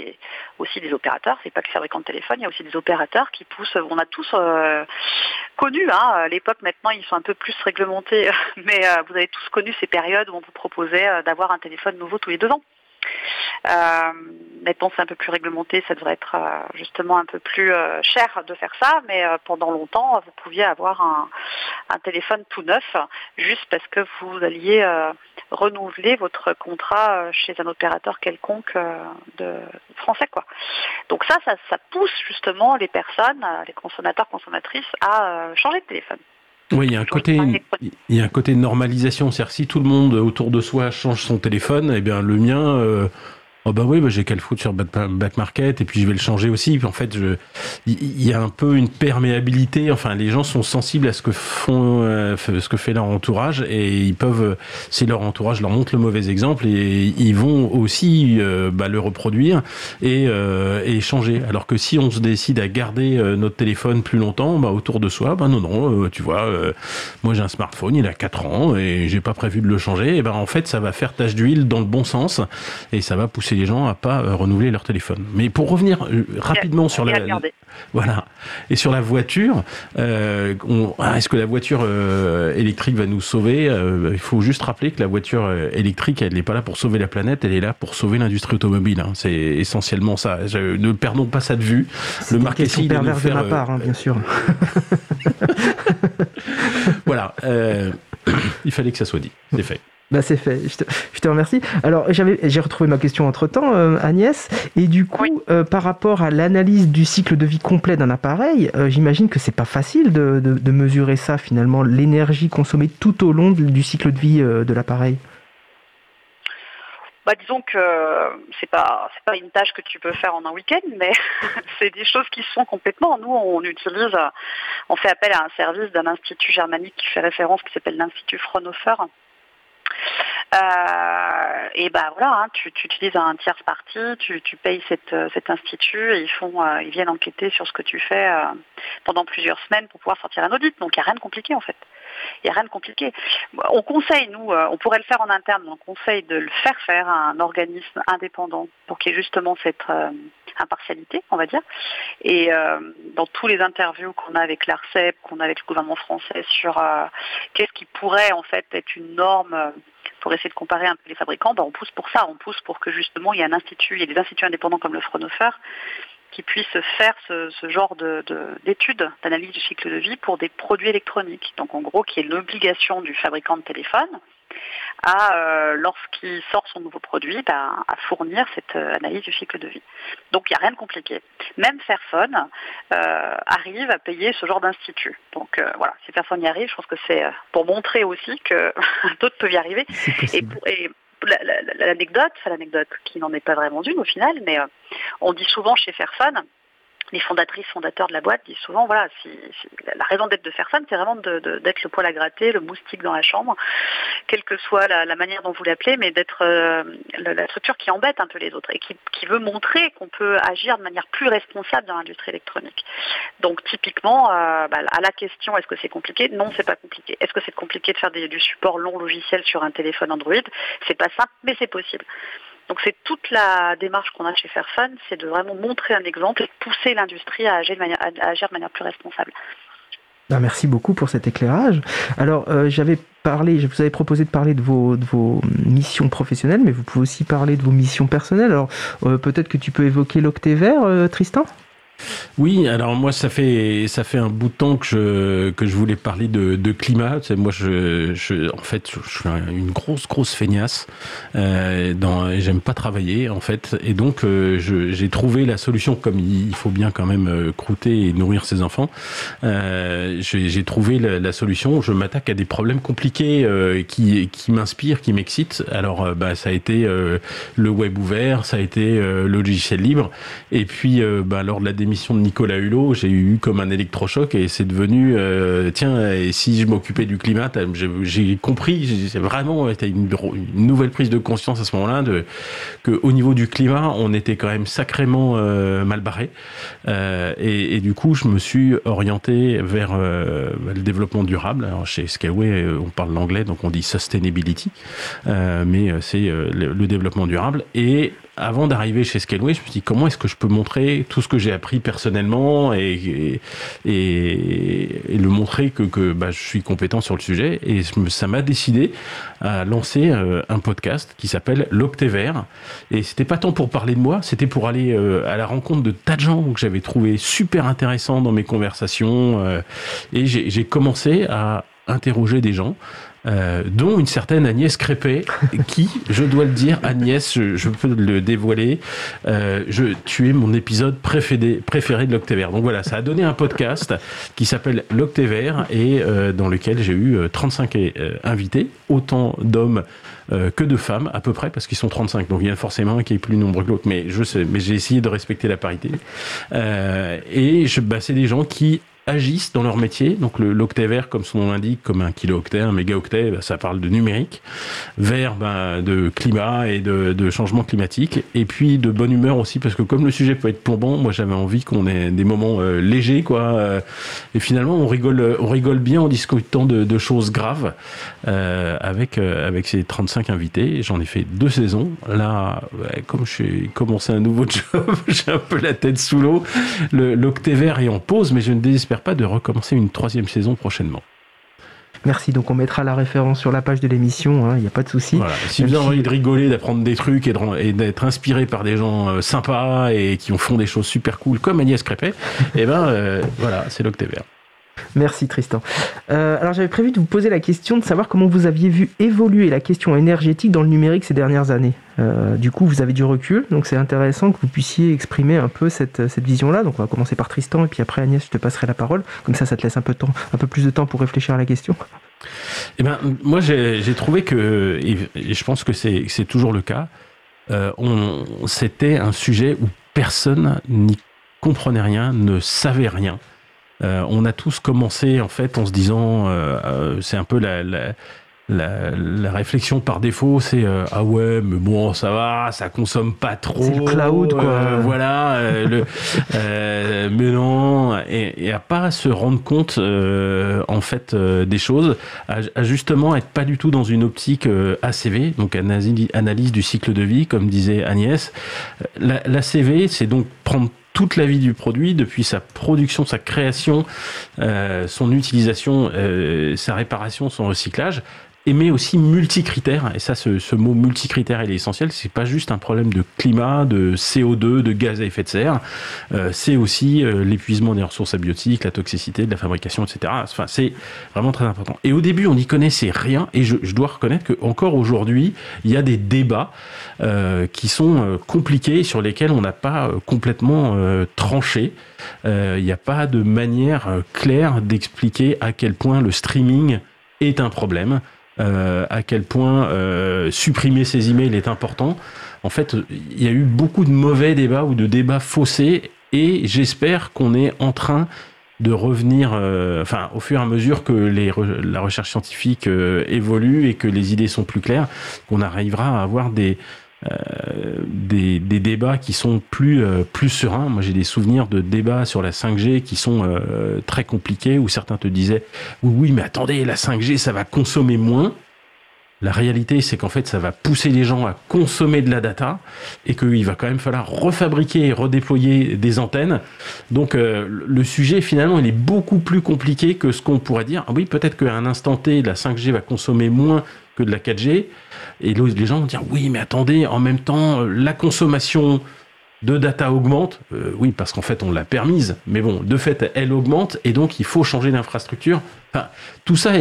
Speaker 7: aussi des opérateurs, c'est pas que les fabricants de téléphone, il y a aussi des opérateurs qui poussent, on a tous connu, hein, à l'époque maintenant ils sont un peu plus réglementés, mais vous avez tous connu ces périodes où on vous proposait d'avoir un téléphone nouveau tous les deux ans. Euh, maintenant, c'est un peu plus réglementé, ça devrait être euh, justement un peu plus euh, cher de faire ça, mais pendant longtemps, vous pouviez avoir un, téléphone tout neuf juste parce que vous alliez renouveler votre contrat chez un opérateur quelconque français. Donc ça, ça pousse justement les personnes, les consommateurs, consommatrices à changer de téléphone.
Speaker 8: Oui, il y a un côté, il y a un côté normalisation. C'est-à-dire si tout le monde autour de soi change son téléphone, eh bien le mien, euh, Oh bah oui, bah j'ai qu'à le foutre sur back market et puis je vais le changer aussi. en fait, il y a un peu une perméabilité. Enfin, les gens sont sensibles à ce que font, euh, ce que fait leur entourage et ils peuvent, si leur entourage leur montre le mauvais exemple, et ils vont aussi euh, bah, le reproduire et, euh, et changer. Alors que si on se décide à garder notre téléphone plus longtemps, bah, autour de soi, bah non non, tu vois, moi j'ai un smartphone, il a 4 ans et j'ai pas prévu de le changer. Et ben en fait, ça va faire tache d'huile dans le bon sens et ça va pousser les gens à pas euh, renouveler leur téléphone. Mais pour revenir euh, rapidement sur la, voilà et sur la voiture, euh, ah, est-ce que la voiture électrique va nous sauver Il faut juste rappeler que la voiture électrique, elle n'est pas là pour sauver la planète, elle est là pour sauver l'industrie automobile. Hein. C'est essentiellement ça. ne perdons pas ça de vue.
Speaker 4: Le marketing de, faire, de ma part, hein, bien sûr.
Speaker 8: voilà. il fallait que ça soit dit. C'est fait.
Speaker 4: Bah c'est fait, je te, remercie. Alors j'ai retrouvé ma question entre temps, euh, Agnès, et du coup, euh, par rapport à l'analyse du cycle de vie complet d'un appareil, euh, j'imagine que c'est pas facile de, de, mesurer ça finalement, l'énergie consommée tout au long du cycle de vie de l'appareil.
Speaker 7: Bah, disons que c'est pas c'est pas une tâche que tu peux faire en un week-end, mais c'est des choses qui se font complètement. Nous, on utilise, on fait appel à un service d'un institut germanique qui fait référence, qui s'appelle l'Institut Fraunhofer, euh, et ben voilà, hein, tu, utilises un tierce parti, tu, payes euh, cet institut et ils font, euh, ils viennent enquêter sur ce que tu fais pendant plusieurs semaines pour pouvoir sortir un audit. Donc il n'y a rien de compliqué en fait. Il n'y a rien de compliqué. On conseille, nous, on pourrait le faire en interne, mais on conseille de le faire faire à un organisme indépendant pour qu'il y ait justement cette impartialité, on va dire. Et dans tous les interviews qu'on a avec l'ARCEP, qu'on a avec le gouvernement français sur qu'est-ce qui pourrait en fait être une norme pour essayer de comparer un peu les fabricants, ben, on pousse pour ça, on pousse pour que justement il y ait un institut, il y ait des instituts indépendants comme le Fraunhofer qui puissent faire ce, genre d'études, d'analyse du cycle de vie pour des produits électroniques. Donc en gros, qui est l'obligation du fabricant de téléphone à, euh, lorsqu'il sort son nouveau produit, ben, à fournir cette euh, analyse du cycle de vie. Donc il n'y a rien de compliqué. Même Fairphone euh, arrive à payer ce genre d'institut. Donc voilà, si personne y arrive, je pense que c'est pour montrer aussi que d'autres peuvent y arriver. Et, l'anecdote, l'anecdote qui n'en est pas vraiment une au final, mais on dit souvent chez Fairphone, les fondatrices, fondateurs de la boîte disent souvent, voilà, si, la raison d'être de faire ça, c'est vraiment d'être le poil à gratter, le moustique dans la chambre, quelle que soit la, manière dont vous l'appelez, mais d'être euh, la, structure qui embête un peu les autres et qui, veut montrer qu'on peut agir de manière plus responsable dans l'industrie électronique. Donc typiquement, euh, bah, à la question, est-ce que c'est compliqué? Non, c'est pas compliqué. Est-ce que c'est compliqué de faire du support long logiciel sur un téléphone Android? C'est pas simple, mais c'est possible. Donc c'est toute la démarche qu'on a chez Fairphone, c'est de vraiment montrer un exemple et pousser l'industrie à agir de manière, plus responsable.
Speaker 4: Ben, merci beaucoup pour cet éclairage. Alors, euh, j'avais parlé, je vous avais proposé de parler de vos, missions professionnelles, mais vous pouvez aussi parler de vos missions personnelles. Alors, euh, peut-être que tu peux évoquer l'Octévert, euh, Tristan?
Speaker 8: Oui, alors moi ça fait ça fait un bout de temps que je que je voulais parler de, climat. moi je, en fait je, suis une grosse grosse feignasse. Euh, j'aime pas travailler en fait et donc euh, j'ai trouvé la solution comme il, faut bien quand même euh, croûter et nourrir ses enfants. J'ai trouvé la, solution. Je m'attaque à des problèmes compliqués qui qui m'inspirent, qui m'excitent. Alors bah ça a été le web ouvert, ça a été le logiciel libre et puis bah lors de la émission de Nicolas Hulot, j'ai eu comme un électrochoc et c'est devenu euh, tiens et si je m'occupais du climat, j'ai compris, c'est vraiment été une, une, nouvelle prise de conscience à ce moment-là de que au niveau du climat, on était quand même sacrément euh, mal barré euh, et, du coup, je me suis orienté vers le développement durable. Alors chez euh, on parle l'anglais, donc on dit sustainability, mais c'est le, le développement durable et avant d'arriver chez Scaleway, je me suis dit comment est-ce que je peux montrer tout ce que j'ai appris personnellement et, et, le montrer que, que bah, je suis compétent sur le sujet? Et ça m'a décidé à lancer euh, un podcast qui s'appelle L'Octévert. Et c'était pas tant pour parler de moi, c'était pour aller euh, à la rencontre de tas de gens que j'avais trouvé super intéressants dans mes conversations. Euh, et j'ai commencé à interroger des gens euh, dont une certaine Agnès Crépet, qui, je dois le dire, Agnès, je, peux le dévoiler, euh, je, tu es mon épisode préféré, préféré de l'Octévert. Donc voilà, ça a donné un podcast qui s'appelle l'Octévert et euh, dans lequel j'ai eu 35 invités, autant d'hommes que de femmes à peu près, parce qu'ils sont 35. Donc il y a forcément un qui est plus nombreux que l'autre, mais je sais, mais j'ai essayé de respecter la parité. et je, bah, c'est des gens qui agissent dans leur métier. Donc le l'octet comme son nom l'indique, comme un kilo-octet, un méga-octet, bah, ça parle de numérique. Vert, ben, de climat et de, de, changement climatique. Et puis de bonne humeur aussi, parce que comme le sujet peut être plombant, moi j'avais envie qu'on ait des moments euh, légers, quoi. Euh, et finalement, on rigole, on rigole bien en discutant de, de choses graves euh, avec avec ces 35 invités. J'en ai fait deux saisons. Là, comme je suis commencé un nouveau job, j'ai un peu la tête sous l'eau. L'octet vert est en pause, mais je ne désespère pas de recommencer une troisième saison prochainement.
Speaker 4: Merci, donc on mettra la référence sur la page de l'émission, il hein, n'y a pas de souci.
Speaker 8: Si vous avez envie de rigoler, d'apprendre des trucs et d'être inspiré par des gens euh, sympas et qui font des choses super cool comme Agnès Crépet, et eh ben euh, voilà, c'est l'Octévert.
Speaker 4: Merci Tristan. Euh, alors j'avais prévu de vous poser la question de savoir comment vous aviez vu évoluer la question énergétique dans le numérique ces dernières années. Euh, du coup, vous avez du recul, donc c'est intéressant que vous puissiez exprimer un peu cette, cette vision-là. Donc on va commencer par Tristan et puis après Agnès, je te passerai la parole. Comme ça, ça te laisse un peu, de temps, un peu plus de temps pour réfléchir à la question.
Speaker 8: Eh ben, moi j'ai trouvé que, et je pense que c'est toujours le cas, euh, c'était un sujet où personne n'y comprenait rien, ne savait rien. Euh, on a tous commencé en fait en se disant, euh, euh, c'est un peu la, la, réflexion par défaut, c'est ah ouais, mais bon, ça va, ça consomme pas trop. C'est
Speaker 4: le cloud, quoi.
Speaker 8: voilà. le, mais non, et, à pas se rendre compte en fait des choses, à, justement être pas du tout dans une optique ACV, donc analyse, du cycle de vie, comme disait Agnès. L'ACV, c'est donc prendre toute la vie du produit, depuis sa production, sa création, euh, son utilisation, euh, sa réparation, son recyclage, mais aussi multicritères. Et ça, ce, mot multicritère, il est essentiel. C'est pas juste un problème de climat, de CO2, de gaz à effet de serre. Euh, c'est aussi euh, l'épuisement des ressources abiotiques, la toxicité de la fabrication, etc. Enfin, c'est vraiment très important. Et au début, on n'y connaissait rien. Et je, dois reconnaître que encore aujourd'hui, il y a des débats euh, qui sont compliqués sur lesquels on n'a pas complètement tranché. Il n'y a pas de manière claire d'expliquer à quel point le streaming est un problème. Euh, à quel point euh, supprimer ces emails est important. En fait, il y a eu beaucoup de mauvais débats ou de débats faussés et j'espère qu'on est en train de revenir, euh, enfin, au fur et à mesure que la recherche scientifique évolue et que les idées sont plus claires, qu'on arrivera à avoir des, euh, des, débats qui sont plus, euh, plus sereins. Moi, j'ai des souvenirs de débats sur la 5G qui sont euh, très compliqués, où certains te disaient oui, oui, mais attendez, la 5G, ça va consommer moins. La réalité, c'est qu'en fait, ça va pousser les gens à consommer de la data et qu'il va quand même falloir refabriquer et redéployer des antennes. Donc, le sujet, finalement, il est beaucoup plus compliqué que ce qu'on pourrait dire. Ah oui, peut-être qu'à un instant T, la 5G va consommer moins que de la 4G. Et les gens vont dire oui, mais attendez, en même temps, euh, la consommation de data augmente. Euh, oui, parce qu'en fait, on l'a permise. Mais bon, de fait, elle augmente et donc il faut changer d'infrastructure. Enfin, tout ça,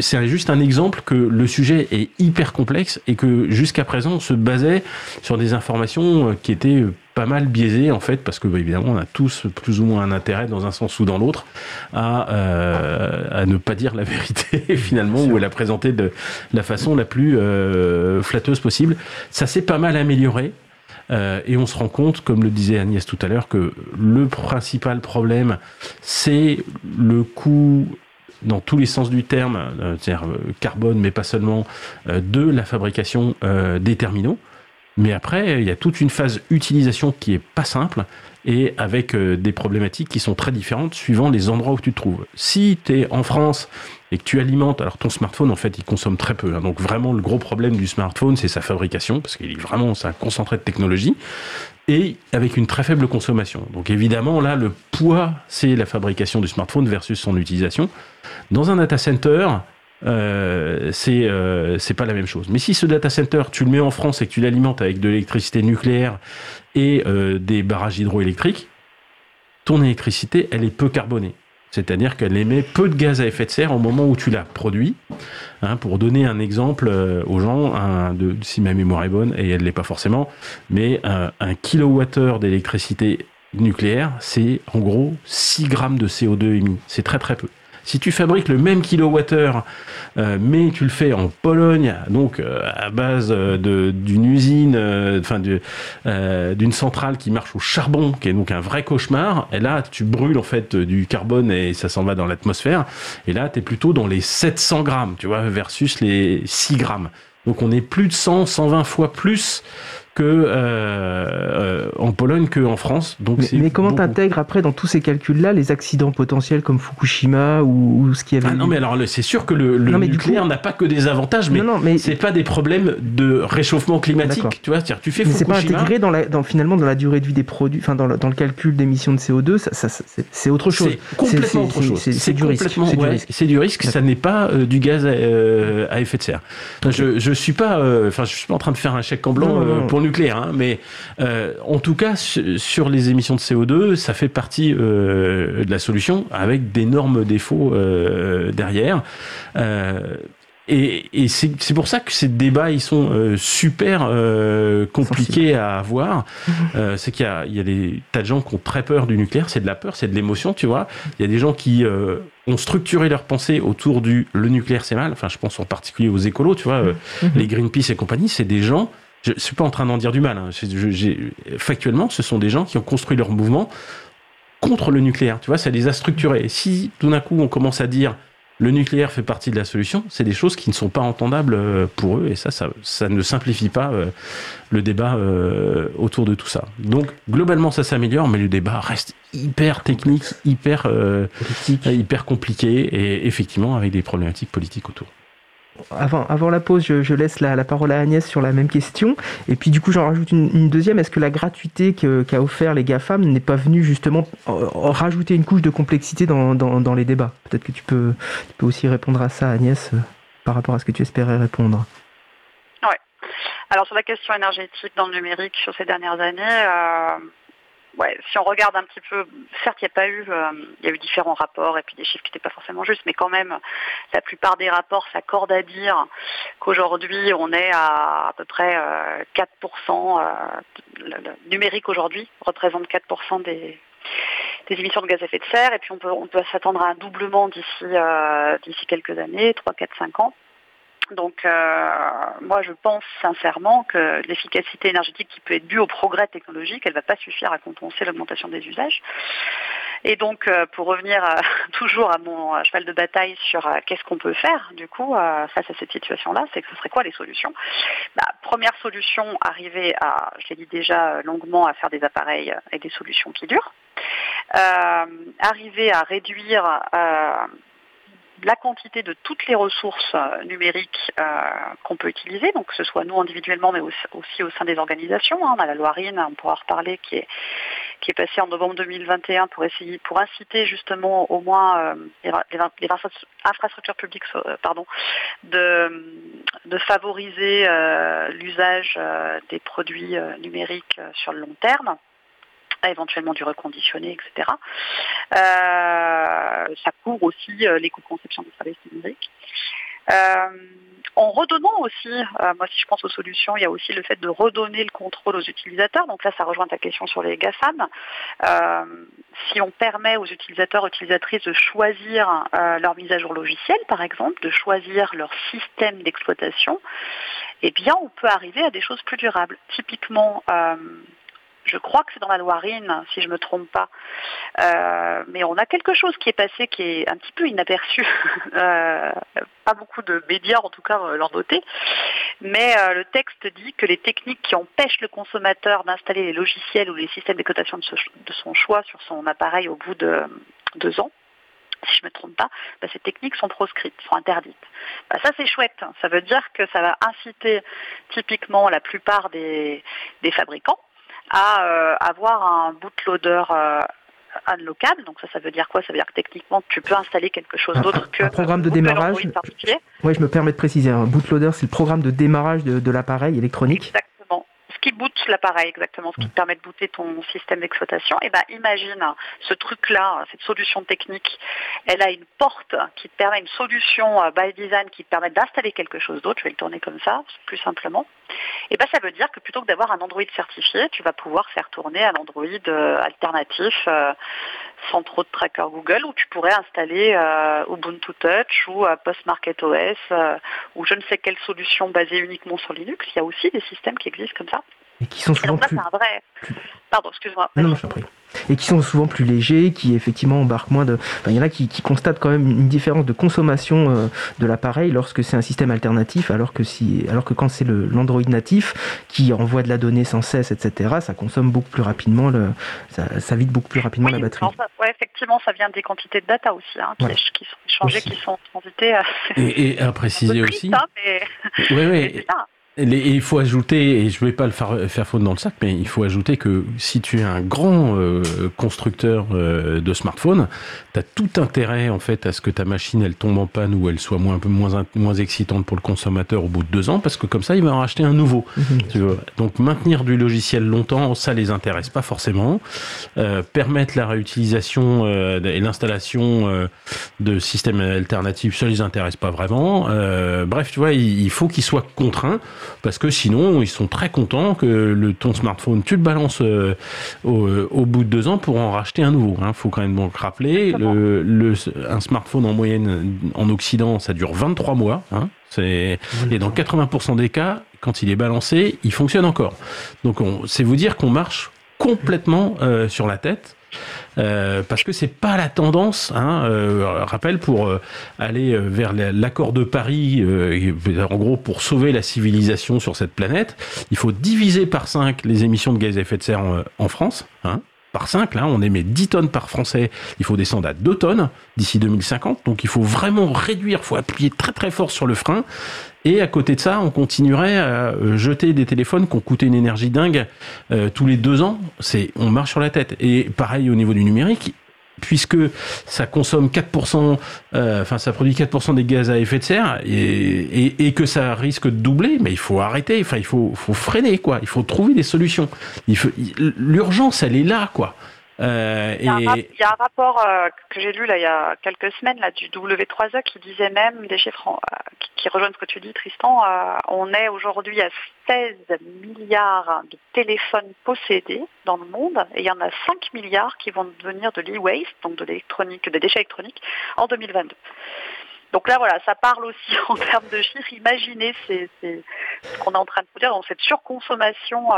Speaker 8: c'est juste un exemple que le sujet est hyper complexe et que jusqu'à présent, on se basait sur des informations euh, qui étaient pas mal biaisées, en fait, parce que bah, évidemment, on a tous plus ou moins un intérêt, dans un sens ou dans l'autre, à, euh, à ne pas dire la vérité, finalement, ou à la présenter de la façon la plus euh, flatteuse possible. Ça s'est pas mal amélioré. Euh, et on se rend compte, comme le disait Agnès tout à l'heure, que le principal problème, c'est le coût dans tous les sens du terme, euh, euh, carbone, mais pas seulement, de la fabrication des terminaux. Mais après, il y a toute une phase utilisation qui est pas simple et avec des problématiques qui sont très différentes suivant les endroits où tu te trouves. Si tu es en France et que tu alimentes, alors ton smartphone en fait il consomme très peu, hein. donc vraiment le gros problème du smartphone c'est sa fabrication parce qu'il est vraiment c'est un concentré de technologie et avec une très faible consommation. Donc évidemment là le poids c'est la fabrication du smartphone versus son utilisation. Dans un data center euh, c'est euh, pas la même chose. Mais si ce data center tu le mets en France et que tu l'alimentes avec de l'électricité nucléaire et euh, des barrages hydroélectriques, ton électricité elle est peu carbonée. C'est-à-dire qu'elle émet peu de gaz à effet de serre au moment où tu la produis. Hein, pour donner un exemple euh, aux gens, si ma mémoire est bonne, et elle ne l'est pas forcément, mais un, un kilowattheure d'électricité nucléaire, c'est en gros 6 grammes de CO2 émis. C'est très très peu. Si tu fabriques le même kilowattheure, euh, mais tu le fais en Pologne, donc euh, à base euh, d'une usine, enfin d'une centrale qui marche au charbon, qui est donc un vrai cauchemar, et là tu brûles en fait du carbone et ça s'en va dans l'atmosphère, et là tu es plutôt dans les 700 grammes, tu vois, versus les 6 grammes. Donc on est plus de 100, 120 fois plus que euh, euh, en Pologne qu'en France. Donc
Speaker 4: Mais, mais comment t'intègres après dans tous ces calculs-là les accidents potentiels comme Fukushima ou, ou ce qui avait
Speaker 8: Ah non mais alors c'est sûr que le,
Speaker 4: Non,
Speaker 8: nucléaire
Speaker 4: coup-
Speaker 8: n'a pas que des avantages, mais,
Speaker 4: Non, non, mais-
Speaker 8: c'est pas des problèmes de réchauffement climatique. Tu vois, c'est-à-dire tu fais
Speaker 4: Mais c'est pas
Speaker 8: Fukushima.
Speaker 4: intégré dans la, dans, finalement dans la durée de vie des produits, enfin dans le, dans le calcul d'émissions de CO2, ça, ça- ça- c'est- autre chose.
Speaker 8: C'est complètement autre chose.
Speaker 4: c'est- du risque. C'est du risque.
Speaker 8: C'est du risque. Ça n'est pas euh, du gaz à, euh, à effet de serre. Je je suis pas, enfin je suis pas en train de faire un chèque en blanc pour le nucléaire, hein, mais euh, en tout cas su- sur les émissions de CO2, ça fait partie euh, de la solution avec d'énormes défauts euh, derrière. Et, et c'est pour ça que ces débats ils sont super compliqués à avoir. Euh, c'est qu'il y a, il y a des tas de gens qui ont très peur du nucléaire. C'est de la peur, c'est de l'émotion, tu vois. Il y a des gens qui ont structuré leur pensée autour du le nucléaire c'est mal. Enfin, je pense en particulier aux écolos, tu vois, euh, les Greenpeace et compagnie. C'est des gens. Je suis pas en train d'en dire du mal. hein. Je- factuellement, ce sont des gens qui ont construit leur mouvement contre le nucléaire. Tu vois, ça les a structurés. Et si tout d'un coup on commence à dire le nucléaire fait partie de la solution, c'est des choses qui ne sont pas entendables euh, pour eux et ça, ça, ça ne simplifie pas euh, le débat euh, autour de tout ça. Donc globalement ça s'améliore, mais le débat reste hyper technique, hyper, euh, hyper compliqué et effectivement avec des problématiques politiques autour.
Speaker 4: Avant, la pause, je, laisse la, parole à Agnès sur la même question. Et puis du coup, j'en rajoute une, deuxième. Est-ce que la gratuité qu'a offert les GAFAM n'est pas venue justement euh, rajouter une couche de complexité dans, les débats? Peut-être que tu peux, aussi répondre à ça, Agnès, euh, par rapport à ce que tu espérais répondre.
Speaker 7: Alors sur la question énergétique dans le numérique sur ces dernières années, euh, ouais, si on regarde un petit peu, certes il n'y a pas eu, euh, il y a eu différents rapports et puis des chiffres qui n'étaient pas forcément justes, mais quand même la plupart des rapports s'accordent à dire qu'aujourd'hui on est à à peu près euh, 4%, euh, le, le numérique aujourd'hui représente 4% des émissions de gaz à effet de serre et puis on peut on peut s'attendre à un doublement d'ici euh, d'ici quelques années, 3, 4, 5 ans. Donc, euh, moi, je pense sincèrement que l'efficacité énergétique qui peut être due au progrès technologique, elle ne va pas suffire à compenser l'augmentation des usages. Et donc, euh, pour revenir euh, toujours à mon cheval de bataille sur qu'est-ce qu'on peut faire, du coup, face à cette situation-là, c'est que ce serait quoi les solutions? Bah, Première solution, arriver à, je l'ai dit déjà longuement, à faire des appareils et des solutions qui durent. Euh, arriver à réduire euh, la quantité de toutes les ressources euh, numériques euh, qu'on peut utiliser, donc que ce soit nous individuellement, mais aussi, au sein des organisations. hein. On a la Loirine, on pourra reparler, qui est, qui est passée en novembre 2021 pour essayer, pour inciter justement au moins euh, les, infrastructures publiques, euh, pardon, de, de favoriser euh, l'usage des produits numériques sur le long terme éventuellement du reconditionné, etc. Euh, ça couvre aussi euh, les coûts de conception des services numériques. Euh, en redonnant aussi, moi si je pense aux solutions, il y a aussi le fait de redonner le contrôle aux utilisateurs. Donc là, ça rejoint ta question sur les GAFAM. Si on permet aux utilisateurs, utilisatrices de choisir leur mise à jour logicielle, par exemple, de choisir leur système d'exploitation, eh bien, on peut arriver à des choses plus durables. Typiquement, je crois que c'est dans la Loirine, si je ne me trompe pas. Euh, mais on a quelque chose qui est passé qui est un petit peu inaperçu. Euh, pas beaucoup de médias, en tout cas, euh, l'ont noté. Mais le texte dit que les techniques qui empêchent le consommateur d'installer les logiciels ou les systèmes de, ce- de son choix sur son appareil au bout de deux ans, si je ne me trompe pas, bah, ces techniques sont proscrites, sont interdites. Bah, ça c'est chouette. Ça veut dire que ça va inciter typiquement la plupart des fabricants à euh, avoir un bootloader euh, unlockable. Donc ça, ça veut dire quoi? Ça veut dire que techniquement, tu peux installer quelque chose d'autre que
Speaker 4: un programme de démarrage. Oui, je me permets de préciser, un bootloader, c'est le programme de démarrage de, de l'appareil électronique.
Speaker 7: Exactement. Qui boot l'appareil exactement, ce qui te permet de booter ton système d'exploitation. Et ben imagine ce truc-là, cette solution technique, elle a une porte qui te permet une solution euh, by design qui te permet d'installer quelque chose d'autre. Je vais le tourner comme ça, plus simplement. Et ben ça veut dire que plutôt que d'avoir un Android certifié, tu vas pouvoir faire tourner un Android euh, alternatif euh, sans trop de tracker Google, où tu pourrais installer Ubuntu Touch ou Postmarket OS ou je ne sais quelle solution basée uniquement sur Linux. Il y a aussi des systèmes qui existent comme ça.
Speaker 4: Et qui sont souvent
Speaker 7: plus... un vrai... Pardon, excuse-moi.
Speaker 4: Non, non, je prie. Et qui sont souvent plus légers, qui effectivement embarquent moins de... Enfin, il y en a qui, constatent quand même une différence de consommation euh, de l'appareil lorsque c'est un système alternatif, alors que, si... alors que quand c'est l'Android natif, qui envoie de la donnée sans cesse, etc., ça consomme beaucoup plus rapidement, le... ça, vide beaucoup plus rapidement la batterie.
Speaker 7: Oui, effectivement, ça vient des quantités de data aussi, hein, qui, sont échangées, qui sont transitées. Euh,
Speaker 8: et, à préciser aussi... Hein, oui, oui. Et il faut ajouter, et je ne vais pas le faire, faire faute dans le sac, mais il faut ajouter que si tu es un grand euh, constructeur euh, de smartphones, tu as tout intérêt en fait à ce que ta machine elle tombe en panne ou elle soit moins, moins, moins excitante pour le consommateur au bout de deux ans, parce que comme ça il va en racheter un nouveau. Mhm. Donc maintenir du logiciel longtemps, ça les intéresse pas forcément. Euh, permettre la réutilisation et l'installation de systèmes alternatifs, ça les intéresse pas vraiment. bref, tu vois, il, il faut qu'ils soient contraints parce que sinon ils sont très contents que le, ton smartphone, tu le balances euh, au, bout de deux ans pour en racheter un nouveau. Il hein. faut quand même donc rappeler, le, un smartphone en moyenne en Occident, ça dure 23 mois. Hein. et dans 80% des cas, quand il est balancé, il fonctionne encore. Donc c'est vous dire qu'on marche complètement euh, sur la tête. Euh, parce que c'est pas la tendance. Hein, euh, rappel pour euh, aller vers l'accord de Paris, en gros pour sauver la civilisation sur cette planète, il faut diviser par 5 les émissions de gaz à effet de serre en, France. Hein, par 5, là, on émet 10 tonnes par Français, il faut descendre à 2 tonnes d'ici 2050, donc il faut vraiment réduire, il faut appuyer très très fort sur le frein, et à côté de ça, on continuerait à euh, jeter des téléphones qui ont coûté une énergie dingue euh, tous les deux ans. C'est, on marche sur la tête. Et pareil au niveau du numérique, puisque ça consomme 4%, euh, enfin ça produit 4% des gaz à effet de serre et, que ça risque de doubler, mais il faut arrêter, enfin il faut, faut freiner quoi, il faut trouver des solutions. l'urgence elle est là quoi.
Speaker 7: Euh, il, y a un, rapport euh, que j'ai lu là il y a quelques semaines là du W3E qui disait même des chiffres euh, qui, rejoignent ce que tu dis Tristan. on est aujourd'hui à 16 milliards de téléphones possédés dans le monde et il y en a 5 milliards qui vont devenir de l'e-waste, donc de l'électronique, des déchets électroniques en 2022. Donc là, voilà, ça parle aussi en termes de chiffres. Imaginez c'est, ce qu'on est en train de vous dire, dans cette surconsommation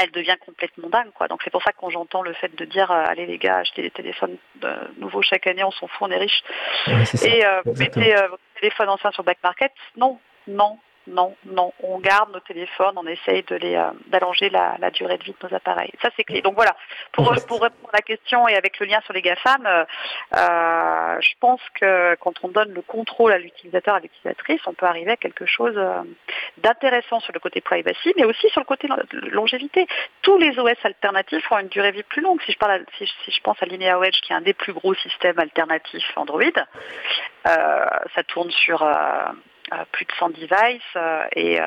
Speaker 7: elle devient complètement dingue. Quoi. Donc c'est pour ça que quand j'entends le fait de dire euh, allez les gars, achetez des téléphones euh, nouveaux chaque année, on s'en fout, on est riche. et euh, mettez votre téléphone ancien sur Black Market, non, non, non, non, on garde nos téléphones, on essaye de les euh, d'allonger la, durée de vie de nos appareils. Ça c'est clé. Donc voilà, pour, pour répondre à la question et avec le lien sur les GAFAM, euh, euh, je pense que quand on donne le contrôle à l'utilisateur, à l'utilisatrice, on peut arriver à quelque chose d'intéressant sur le côté privacy, mais aussi sur le côté longévité. Tous les OS alternatifs ont une durée de vie plus longue. Si je, parle si, je pense à Linear Edge, qui est un des plus gros systèmes alternatifs Android, ça tourne sur plus de 100 devices euh, et, euh,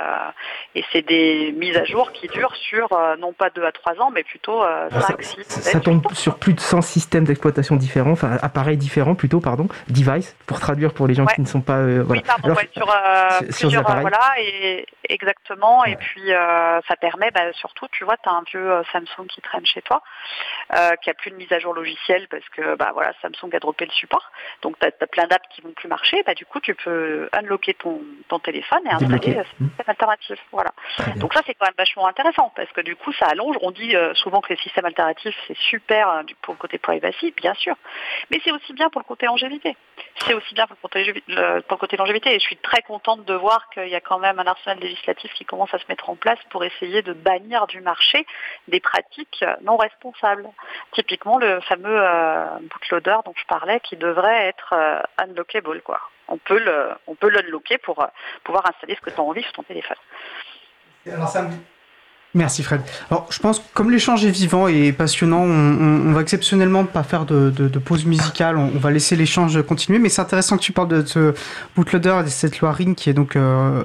Speaker 7: et c'est des mises à jour qui durent sur euh, non pas 2 à 3 ans mais plutôt 5, 6,
Speaker 4: Ça tombe sur plus de 100 systèmes d'exploitation différents, enfin appareils différents plutôt, pardon, device pour traduire pour les gens qui ne sont pas...
Speaker 7: Oui, pardon, sur, plusieurs, voilà, et, exactement, et puis ça permet bah, surtout, tu vois, tu as un vieux Samsung qui traîne chez toi, qui a plus de mise à jour logicielle parce que bah, voilà, Samsung a droppé le support, donc tu as, plein d'apps qui vont plus marcher, bah, du coup tu peux unlocker ton ton, téléphone et installer un système alternatif. Voilà. Donc ça c'est quand même vachement intéressant parce que du coup ça allonge. On dit euh, souvent que les systèmes alternatifs c'est super euh, pour le côté privacy, bien sûr, mais c'est aussi bien pour le côté longévité. C'est aussi bien pour le, côté, pour le côté longévité et je suis très contente de voir qu'il y a quand même un arsenal législatif qui commence à se mettre en place pour essayer de bannir du marché des pratiques non responsables. Typiquement le fameux euh, bootloader dont je parlais qui devrait être unlockable quoi on peut le, on peut l'unlocker pour euh, pouvoir installer ce que tu as envie sur ton téléphone.
Speaker 3: Merci Fred. Alors je pense que comme l'échange est vivant et passionnant, on, va exceptionnellement pas faire de, pause musicale, on, va laisser l'échange continuer, mais c'est intéressant que tu parles de ce bootloader et de cette loi Ring qui est donc euh,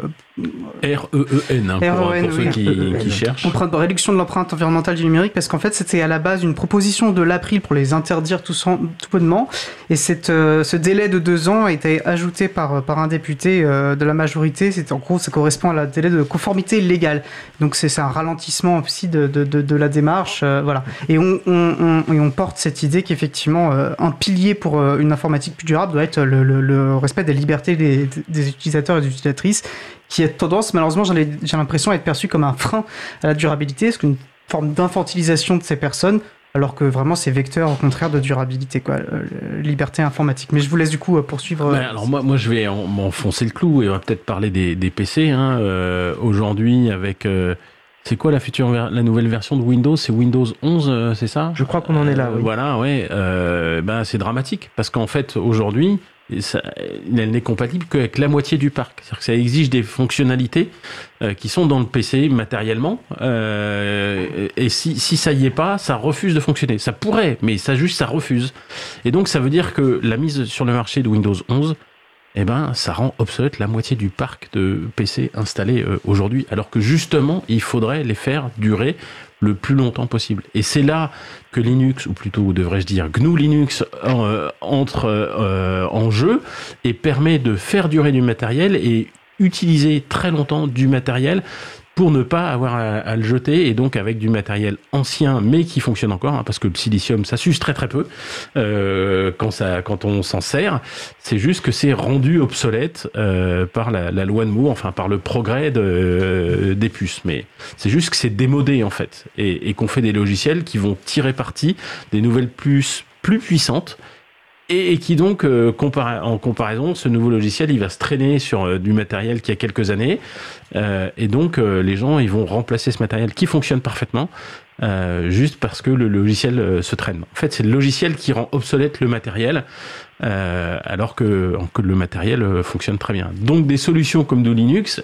Speaker 8: R-E-E-N, hein, pour,
Speaker 3: R-E-E-N,
Speaker 8: pour ceux qui, qui cherchent.
Speaker 3: Empreinte- réduction de l'empreinte environnementale du numérique, parce qu'en fait, c'était à la base une proposition de l'April pour les interdire tout, sans- tout bonnement. Et cette, euh, ce délai de deux ans a été ajouté par, par un député euh, de la majorité. C'est, en gros, ça correspond à la délai de conformité légale. Donc, c'est, c'est un ralentissement aussi de, de, de, de la démarche. euh, voilà. Et on, on, on- et on porte cette idée qu'effectivement, euh, un pilier pour euh, une informatique plus durable doit être le, le- le respect des libertés des, des utilisateurs et des utilisatrices qui a tendance, malheureusement, j'ai l'impression, à être perçu comme un frein à la durabilité, parce qu'une forme d'infantilisation de ces personnes, alors que vraiment c'est vecteur au contraire de durabilité, quoi, euh, liberté informatique. Mais je vous laisse du coup euh, poursuivre.
Speaker 8: Ben, alors moi, moi je vais en- m'enfoncer le clou et on va peut-être parler des, des PC. Hein, euh, Aujourd'hui, avec euh, c'est quoi la future, la nouvelle version de Windows? C'est Windows 11, euh, c'est ça?
Speaker 4: Je crois qu'on en est là,
Speaker 8: Euh,
Speaker 4: oui.
Speaker 8: Voilà, ouais. euh, ben c'est dramatique parce qu'en fait aujourd'hui, ça- elle n'est compatible qu'avec la moitié du parc. C'est-à-dire que ça exige des fonctionnalités euh, qui sont dans le PC matériellement. euh, et si, si ça y est pas, ça refuse de fonctionner. Ça pourrait, mais ça juste ça refuse. Et donc ça veut dire que la mise sur le marché de Windows 11 eh ben, ça rend obsolète la moitié du parc de PC installés euh, aujourd'hui, alors que justement, il faudrait les faire durer le plus longtemps possible. Et c'est là que Linux, ou plutôt devrais-je dire GNU Linux, euh, entre euh, en jeu et permet de faire durer du matériel et utiliser très longtemps du matériel pour ne pas avoir à, le jeter et donc avec du matériel ancien mais qui fonctionne encore hein, parce que le silicium ça s'use très très peu euh, quand ça quand on s'en sert. C'est juste que c'est rendu obsolète euh, par la, la loi de Moore enfin par le progrès de, euh, des puces. Mais c'est juste que c'est démodé en fait. Et, et qu'on fait des logiciels qui vont tirer parti des nouvelles puces plus puissantes et, qui donc, euh, en comparaison, ce nouveau logiciel, il va se traîner sur euh, du matériel qui a quelques années, euh, et donc les gens, ils vont remplacer ce matériel qui fonctionne parfaitement, juste parce que le logiciel se traîne. En fait, c'est le logiciel qui rend obsolète le matériel, alors que, que le matériel fonctionne très bien. Donc des solutions comme du Linux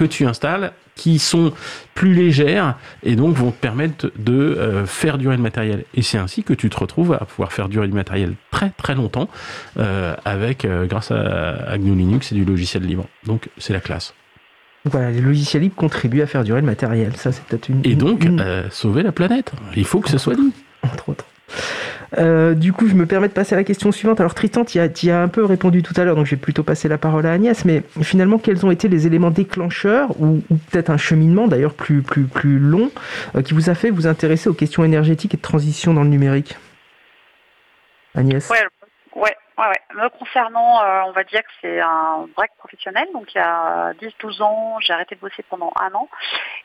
Speaker 8: que tu installes, qui sont plus légères et donc vont te permettre de euh, faire durer le matériel. Et c'est ainsi que tu te retrouves à pouvoir faire durer du matériel très très longtemps euh, avec euh, grâce à, à GNU Linux et du logiciel libre. Donc c'est la classe.
Speaker 4: Voilà, les logiciels libres contribuent à faire durer le matériel. Ça, c'est peut-être une.
Speaker 8: Et donc
Speaker 4: une-
Speaker 8: sauver la planète. Il faut que ce soit dit.
Speaker 4: entre autres. Euh, du coup, je me permets de passer à la question suivante. Alors, Tristan, tu as- as un peu répondu tout à l'heure, donc je vais plutôt passer la parole à Agnès. Mais finalement, quels ont été les éléments déclencheurs, ou, peut-être un cheminement d'ailleurs plus, plus, plus long, euh, qui vous a fait vous intéresser aux questions énergétiques et de transition dans le numérique? Agnès?
Speaker 7: Ouais, ouais, ouais. Me concernant, euh, on va dire que c'est un break professionnel. Donc il y a 10-12 ans, j'ai arrêté de bosser pendant un an.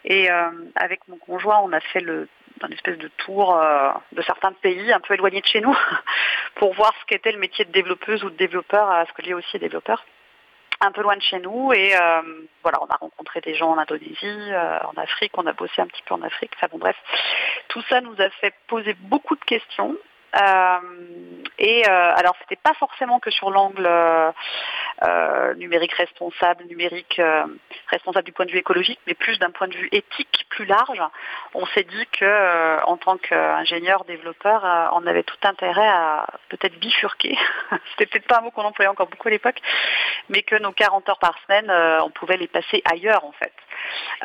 Speaker 7: Et avec mon conjoint, on a fait le un espèce de tour euh, de certains pays un peu éloignés de chez nous pour voir ce qu'était le métier de développeuse ou de développeur, à ce que lié aussi développeur. Un peu loin de chez nous et euh, voilà on a rencontré des gens en Indonésie, euh, en Afrique, on a bossé un petit peu en Afrique, enfin bon bref, tout ça nous a fait poser beaucoup de questions. euh, et euh, alors c'était pas forcément que sur l'angle euh, euh, numérique responsable, numérique euh, responsable du point de vue écologique, mais plus d'un point de vue éthique plus large. On s'est dit que euh, en tant qu'ingénieur développeur, euh, on avait tout intérêt à peut-être bifurquer. c'était peut-être pas un mot qu'on employait encore beaucoup à l'époque, mais que nos 40 heures par semaine, euh, on pouvait les passer ailleurs en fait.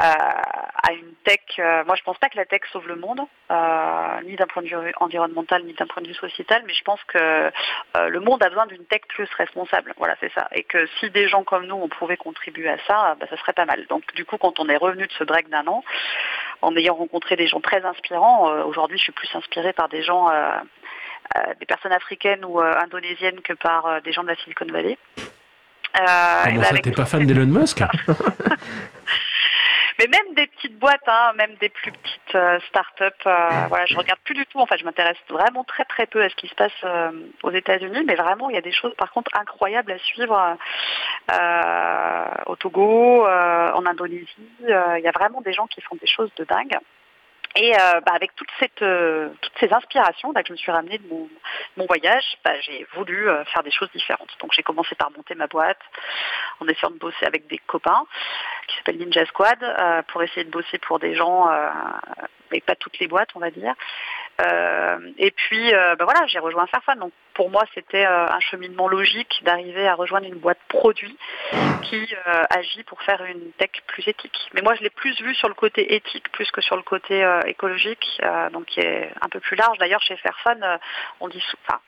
Speaker 7: Euh, à une tech, euh, moi je pense pas que la tech sauve le monde, euh, ni d'un point de vue environnemental, ni d'un point de vue sociétal, mais je pense que le monde a besoin d'une tech plus responsable. Voilà, c'est ça. Et que si des gens comme nous, on pouvait contribuer à ça, bah, ça serait pas mal. Donc du coup, quand on est revenu de ce break d'un an, en ayant rencontré des gens très inspirants, euh, aujourd'hui je suis plus inspirée par des gens, euh, euh, des personnes africaines ou indonésiennes que par des gens de la Silicon Valley. Euh,
Speaker 8: Ah
Speaker 7: et
Speaker 8: bon,
Speaker 7: bah,
Speaker 8: ça, t'es pas fan d'Elon Musk
Speaker 7: mais même des petites boîtes, hein, même des plus petites euh, start-up, euh, voilà, je regarde plus du tout. Enfin, je m'intéresse vraiment très très peu à ce qui se passe euh, aux États-Unis, mais vraiment, il y a des choses par contre incroyables à suivre euh, au Togo, en Indonésie. Il y a vraiment des gens qui font des choses de dingue. Et euh, bah, avec euh, toutes ces inspirations là, que je me suis ramenée de mon, mon voyage, bah, j'ai voulu euh, faire des choses différentes. Donc j'ai commencé par monter ma boîte en essayant de bosser avec des copains qui s'appelle Ninja Squad euh, pour essayer de bosser pour des gens, euh, et pas toutes les boîtes on va dire. et puis, ben voilà, j'ai rejoint Fairphone. Donc pour moi, c'était un cheminement logique d'arriver à rejoindre une boîte produit qui agit pour faire une tech plus éthique. Mais moi, je l'ai plus vu sur le côté éthique plus que sur le côté écologique, donc qui est un peu plus large. D'ailleurs, chez Fairphone, on dit, enfin,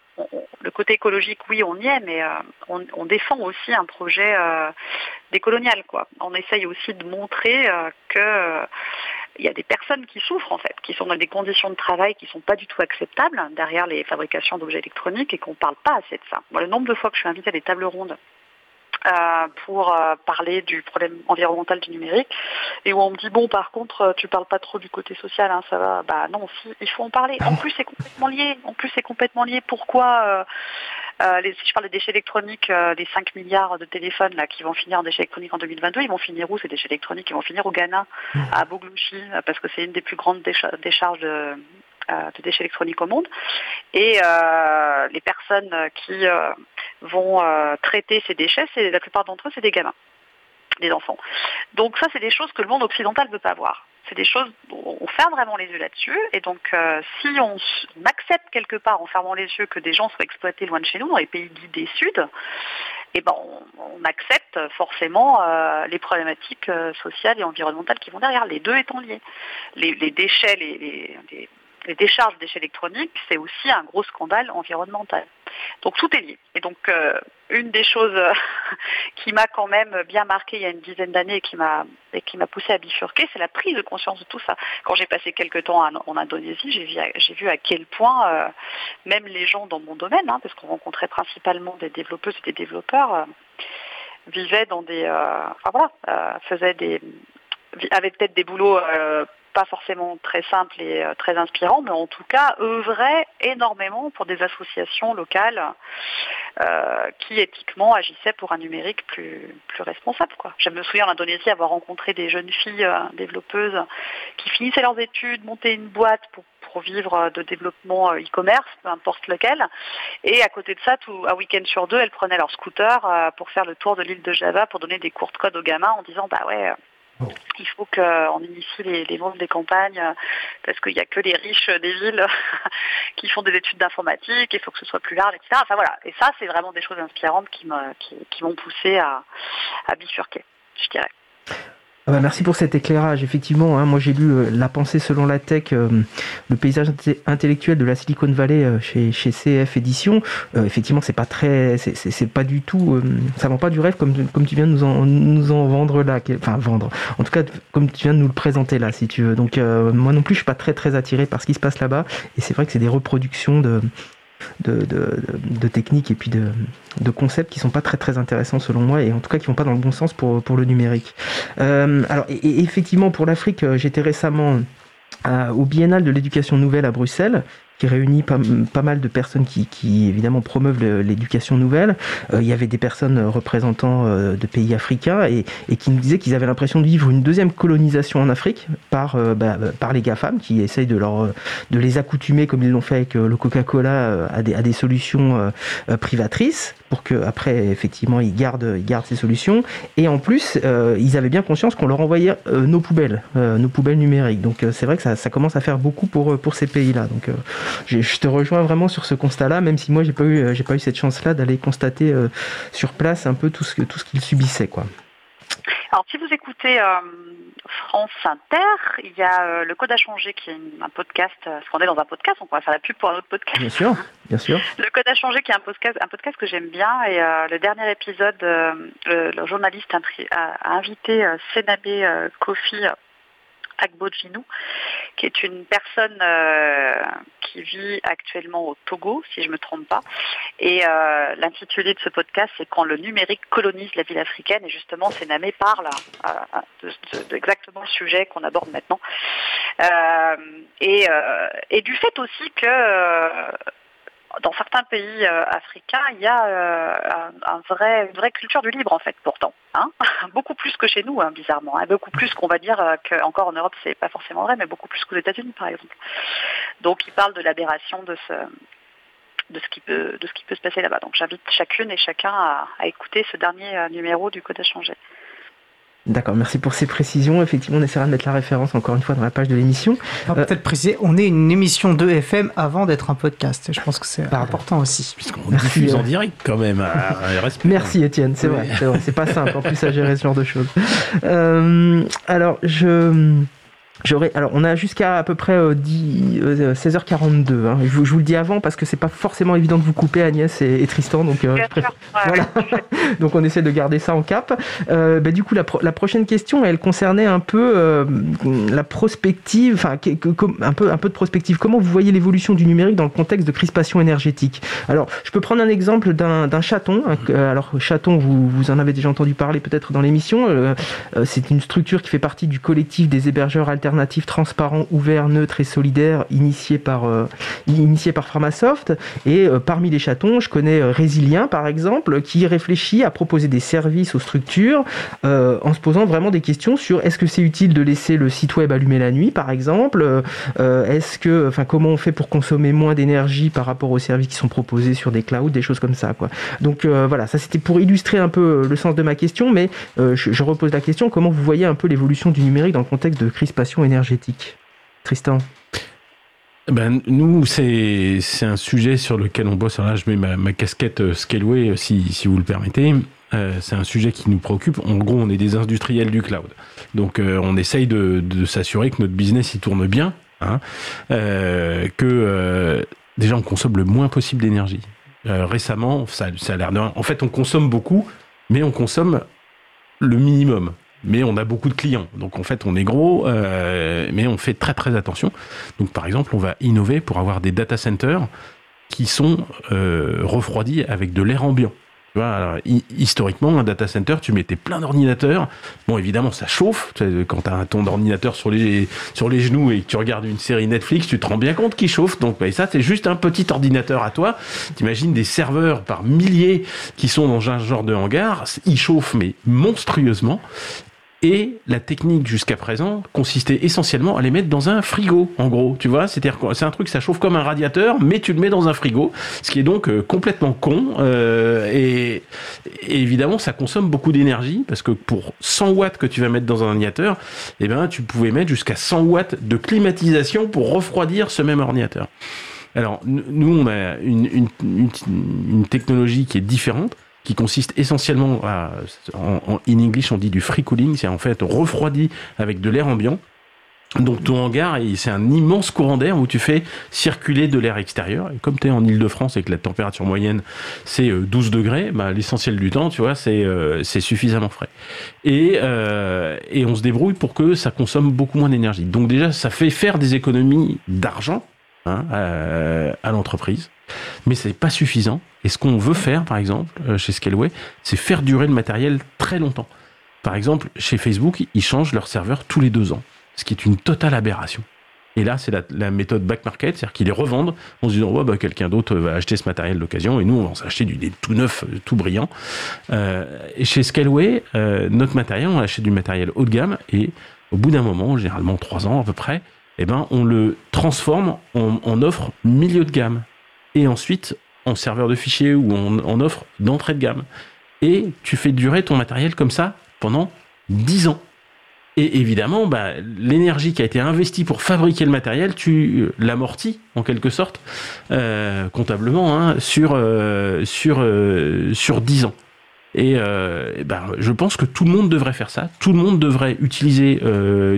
Speaker 7: le côté écologique, oui, on y est, mais euh, on, défend aussi un projet euh, décolonial. Quoi. On essaye aussi de montrer euh, que il y a des personnes qui souffrent en fait, qui sont dans des conditions de travail qui ne sont pas du tout acceptables derrière les fabrications d'objets électroniques et qu'on ne parle pas assez de ça. le nombre de fois que je suis invitée à des tables rondes pour euh, parler du problème environnemental du numérique. Et où on me dit bon par contre euh, tu parles pas trop du côté social hein, ça va. Bah non il faut en parler. En plus c'est complètement lié. En plus c'est complètement lié. Pourquoi les, si je parle des déchets électroniques, les 5 milliards de téléphones là, qui vont finir en déchets électroniques en 2022, ils vont finir où ces déchets électroniques? Ils vont finir au Ghana, à Boglouchi, parce que c'est une des plus grandes décharges de, de déchets électroniques au monde. Et euh, les personnes qui euh, vont euh, traiter ces déchets, la plupart d'entre eux, c'est des gamins, des enfants. Donc ça, c'est des choses que le monde occidental ne veut pas voir. C'est des choses on ferme vraiment les yeux là-dessus. Et donc, si on, accepte quelque part, en fermant les yeux, que des gens soient exploités loin de chez nous, dans les pays dits des Sud, eh ben, on, accepte forcément les problématiques sociales et environnementales qui vont derrière, les deux étant liés. Les, déchets, les décharges de déchets électroniques, c'est aussi un gros scandale environnemental. Donc tout est lié. Et donc euh, une des choses qui m'a quand même bien marqué il y a une dizaine d'années et qui m'a qui m'a poussé à bifurquer, c'est la prise de conscience de tout ça. Quand j'ai passé quelques temps en, Indonésie, j'ai vu, à quel point euh, même les gens dans mon domaine, hein, parce qu'on rencontrait principalement des développeuses et des développeurs, euh, vivaient dans des, enfin voilà, faisaient des, avaient peut-être des boulots pas forcément très simple et euh, très inspirant, mais en tout cas œuvrait énormément pour des associations locales euh, qui éthiquement agissaient pour un numérique plus, responsable. Quoi. Je me souviens en Indonésie avoir rencontré des jeunes filles euh, développeuses qui finissaient leurs études, montaient une boîte pour, vivre de développement e-commerce, peu importe lequel. Et à côté de ça, un week-end sur deux, elles prenaient leur scooter pour faire le tour de l'île de Java pour donner des cours de aux gamins en disant bah ouais il faut qu'on initie les, les des campagnes euh, parce qu'il n'y a que les riches des villes qui font des études d'informatique, il faut que ce soit plus large, etc. Enfin voilà. Et ça, c'est vraiment des choses inspirantes qui m'ont qui, poussé à bifurquer, je dirais.
Speaker 4: Ah bah, merci pour cet éclairage. Effectivement, hein, moi j'ai lu euh, La pensée selon la tech, euh, le paysage intellectuel de la Silicon Valley euh, chez, CF Édition. effectivement, c'est pas très, c'est pas du tout, ça vend pas du rêve comme, comme tu viens de nous en, nous en vendre là, enfin vendre. En tout cas, comme tu viens de nous le présenter là, si tu veux. Donc moi non plus, je suis pas très très attiré par ce qui se passe là-bas. Et c'est vrai que c'est des reproductions de de, techniques et puis de, de, concepts qui sont pas très très intéressants selon moi et en tout cas qui vont pas dans le bon sens pour, pour le numérique. Euh, alors et, effectivement pour l'Afrique, euh, j'étais récemment au Biennale de l'éducation nouvelle à Bruxelles qui réunit pas, pas, mal de personnes qui, qui évidemment promeuvent l'éducation nouvelle. Euh, il y avait des personnes représentant euh, de pays africains et, et qui nous disaient qu'ils avaient l'impression de vivre une deuxième colonisation en Afrique par, euh, bah, par les GAFAM qui essayent de, leur, de les accoutumer comme ils l'ont fait avec le Coca-Cola à des, à des solutions privatrices pour que après effectivement ils gardent, ils gardent ces solutions. Et en plus, ils avaient bien conscience qu'on leur envoyait nos poubelles, nos poubelles numériques. Donc c'est vrai que ça, ça, commence à faire beaucoup pour, pour ces pays-là. Donc je te rejoins vraiment sur ce constat-là, même si moi j'ai pas eu euh, j'ai pas eu cette chance-là d'aller constater euh, sur place un peu tout ce que tout ce qu'ils subissaient quoi.
Speaker 7: Alors si vous écoutez euh, France Inter, il y a le Code à changer qui est un podcast, parce qu'on est dans un podcast, on pourrait faire la pub pour un autre podcast.
Speaker 4: Bien sûr, bien sûr.
Speaker 7: Le Code à changer qui est un podcast, un podcast que j'aime bien et le dernier épisode, le, journaliste a, invité Sénabé Kofi Agbodjinou, qui est une personne euh, qui vit actuellement au Togo, si je ne me trompe pas. Et euh, l'intitulé de ce podcast, c'est Quand le numérique colonise la ville africaine. Et justement, Sénamé parle euh, de, exactement le sujet qu'on aborde maintenant. Et, et, du fait aussi que dans certains pays euh, africains, il y a euh, un, vrai, une vraie culture du libre en fait, pourtant, hein beaucoup plus que chez nous, hein, bizarrement, hein. beaucoup plus qu'on va dire euh, qu'encore en Europe, c'est pas forcément vrai, mais beaucoup plus qu'aux États-Unis, par exemple. Donc, il parle de l'aberration de ce de ce qui peut se passer là-bas. Donc, j'invite chacune et chacun à, écouter ce dernier numéro du Code à changer.
Speaker 4: D'accord, merci pour ces précisions. Effectivement, on essaiera de mettre la référence encore une fois dans la page de l'émission.
Speaker 3: On va peut-être préciser, on est une émission de FM avant d'être un podcast. Je pense que c'est important aussi.
Speaker 8: Puisqu'on diffuse en direct quand même. Ah,
Speaker 4: merci Étienne, c'est vrai, c'est vrai. C'est pas simple en plus à gérer ce genre de choses. Euh, alors, je alors, on a jusqu'à à peu près 16h42. Euh, euh, hein. Je, vous le dis avant parce que c'est pas forcément évident de vous couper, Agnès et, Tristan. Donc, euh, donc, on essaie de garder ça en cap. Bah, du coup, la, prochaine question, elle concernait un peu la prospective, enfin, un peu, un peu de prospective. Comment vous voyez l'évolution du numérique dans le contexte de crispation énergétique? Alors, je peux prendre un exemple d'un chaton. Hein, alors, chaton, vous, vous en avez déjà entendu parler peut-être dans l'émission. c'est une structure qui fait partie du collectif des hébergeurs alternatifs transparent, ouvert, neutre et solidaire initié par, euh, initié par Pharmasoft. Et euh, parmi les chatons, je connais euh, Résilien, par exemple, qui réfléchit à proposer des services aux structures en se posant vraiment des questions sur est-ce que c'est utile de laisser le site web allumé la nuit, par exemple Est-ce que, enfin, comment on fait pour consommer moins d'énergie par rapport aux services qui sont proposés sur des clouds, des choses comme ça, quoi. Donc voilà, ça c'était pour illustrer un peu le sens de ma question, mais je, je repose la question comment vous voyez un peu l'évolution du numérique dans le contexte de crispation énergétique? Tristan?
Speaker 8: Ben, nous, c'est un sujet sur lequel on bosse. Là, je mets ma, casquette euh, Scaleway, euh, si, si vous le permettez. Euh, c'est un sujet qui nous préoccupe. En gros, on est des industriels du cloud. Donc, on essaye de, de s'assurer que notre business il tourne bien, hein, que déjà on consomme le moins possible d'énergie. récemment, ça, ça a l'air de... En fait, on consomme beaucoup, mais on consomme le minimum mais on a beaucoup de clients. Donc en fait, on est gros, euh, mais on fait très très attention. Donc par exemple, on va innover pour avoir des data centers qui sont euh, refroidis avec de l'air ambiant. Tu vois, historiquement, un data center, tu mettais plein d'ordinateurs. Bon, évidemment, ça chauffe. Quand tu as ton ordinateur sur les, sur les genoux et que tu regardes une série Netflix, tu te rends bien compte qu'il chauffe. Donc, bah, ça, c'est juste un petit ordinateur à toi. T'imagines des serveurs par milliers qui sont dans un genre de hangar. Ils chauffent, mais monstrueusement. Et la technique jusqu'à présent consistait essentiellement à les mettre dans un frigo, en gros. Tu vois, c'est-à-dire c'est un truc, ça chauffe comme un radiateur, mais tu le mets dans un frigo, ce qui est donc euh, complètement con. Euh, et, évidemment, ça consomme beaucoup d'énergie parce que pour 100 watts que tu vas mettre dans un ordinateur, eh ben, tu pouvais mettre jusqu'à 100 watts de climatisation pour refroidir ce même ordinateur. Alors, nous, on a une, une technologie qui est différente qui consiste essentiellement à, en, in English on dit du free cooling, c'est en fait refroidi avec de l'air ambiant. Donc ton hangar, c'est un immense courant d'air où tu fais circuler de l'air extérieur. Et comme tu es en Ile-de-France et que la température moyenne c'est 12 euh, degrés, bah, l'essentiel du temps, tu vois, c'est euh, suffisamment frais. Et, euh, et on se débrouille pour que ça consomme beaucoup moins d'énergie. Donc déjà, ça fait faire des économies d'argent hein, à l'entreprise mais c'est pas suffisant. Et ce qu'on veut faire, par exemple, euh, chez Scaleway, c'est faire durer le matériel très longtemps. Par exemple, chez Facebook, ils changent leur serveur tous les deux ans, ce qui est une totale aberration. Et là, c'est la, méthode back market, c'est-à-dire qu'ils les revendent en se disant oh, bah, quelqu'un d'autre va acheter ce matériel d'occasion et nous, on va s'acheter du tout neuf, euh, tout brillant. Euh, chez Scaleway, notre matériel, on achète du matériel haut de gamme et au bout d'un moment, généralement trois ans à peu près, eh ben, on le transforme en offre milieu de gamme et ensuite en serveur de fichiers ou en, offre d'entrée de gamme. Et tu fais durer ton matériel comme ça pendant 10 ans. Et évidemment, bah, l'énergie qui a été investie pour fabriquer le matériel, tu l'amortis en quelque sorte, euh, comptablement, hein, sur, euh, sur, euh, sur 10 ans. Et bah, je pense que tout le monde devrait faire ça. Tout le monde devrait utiliser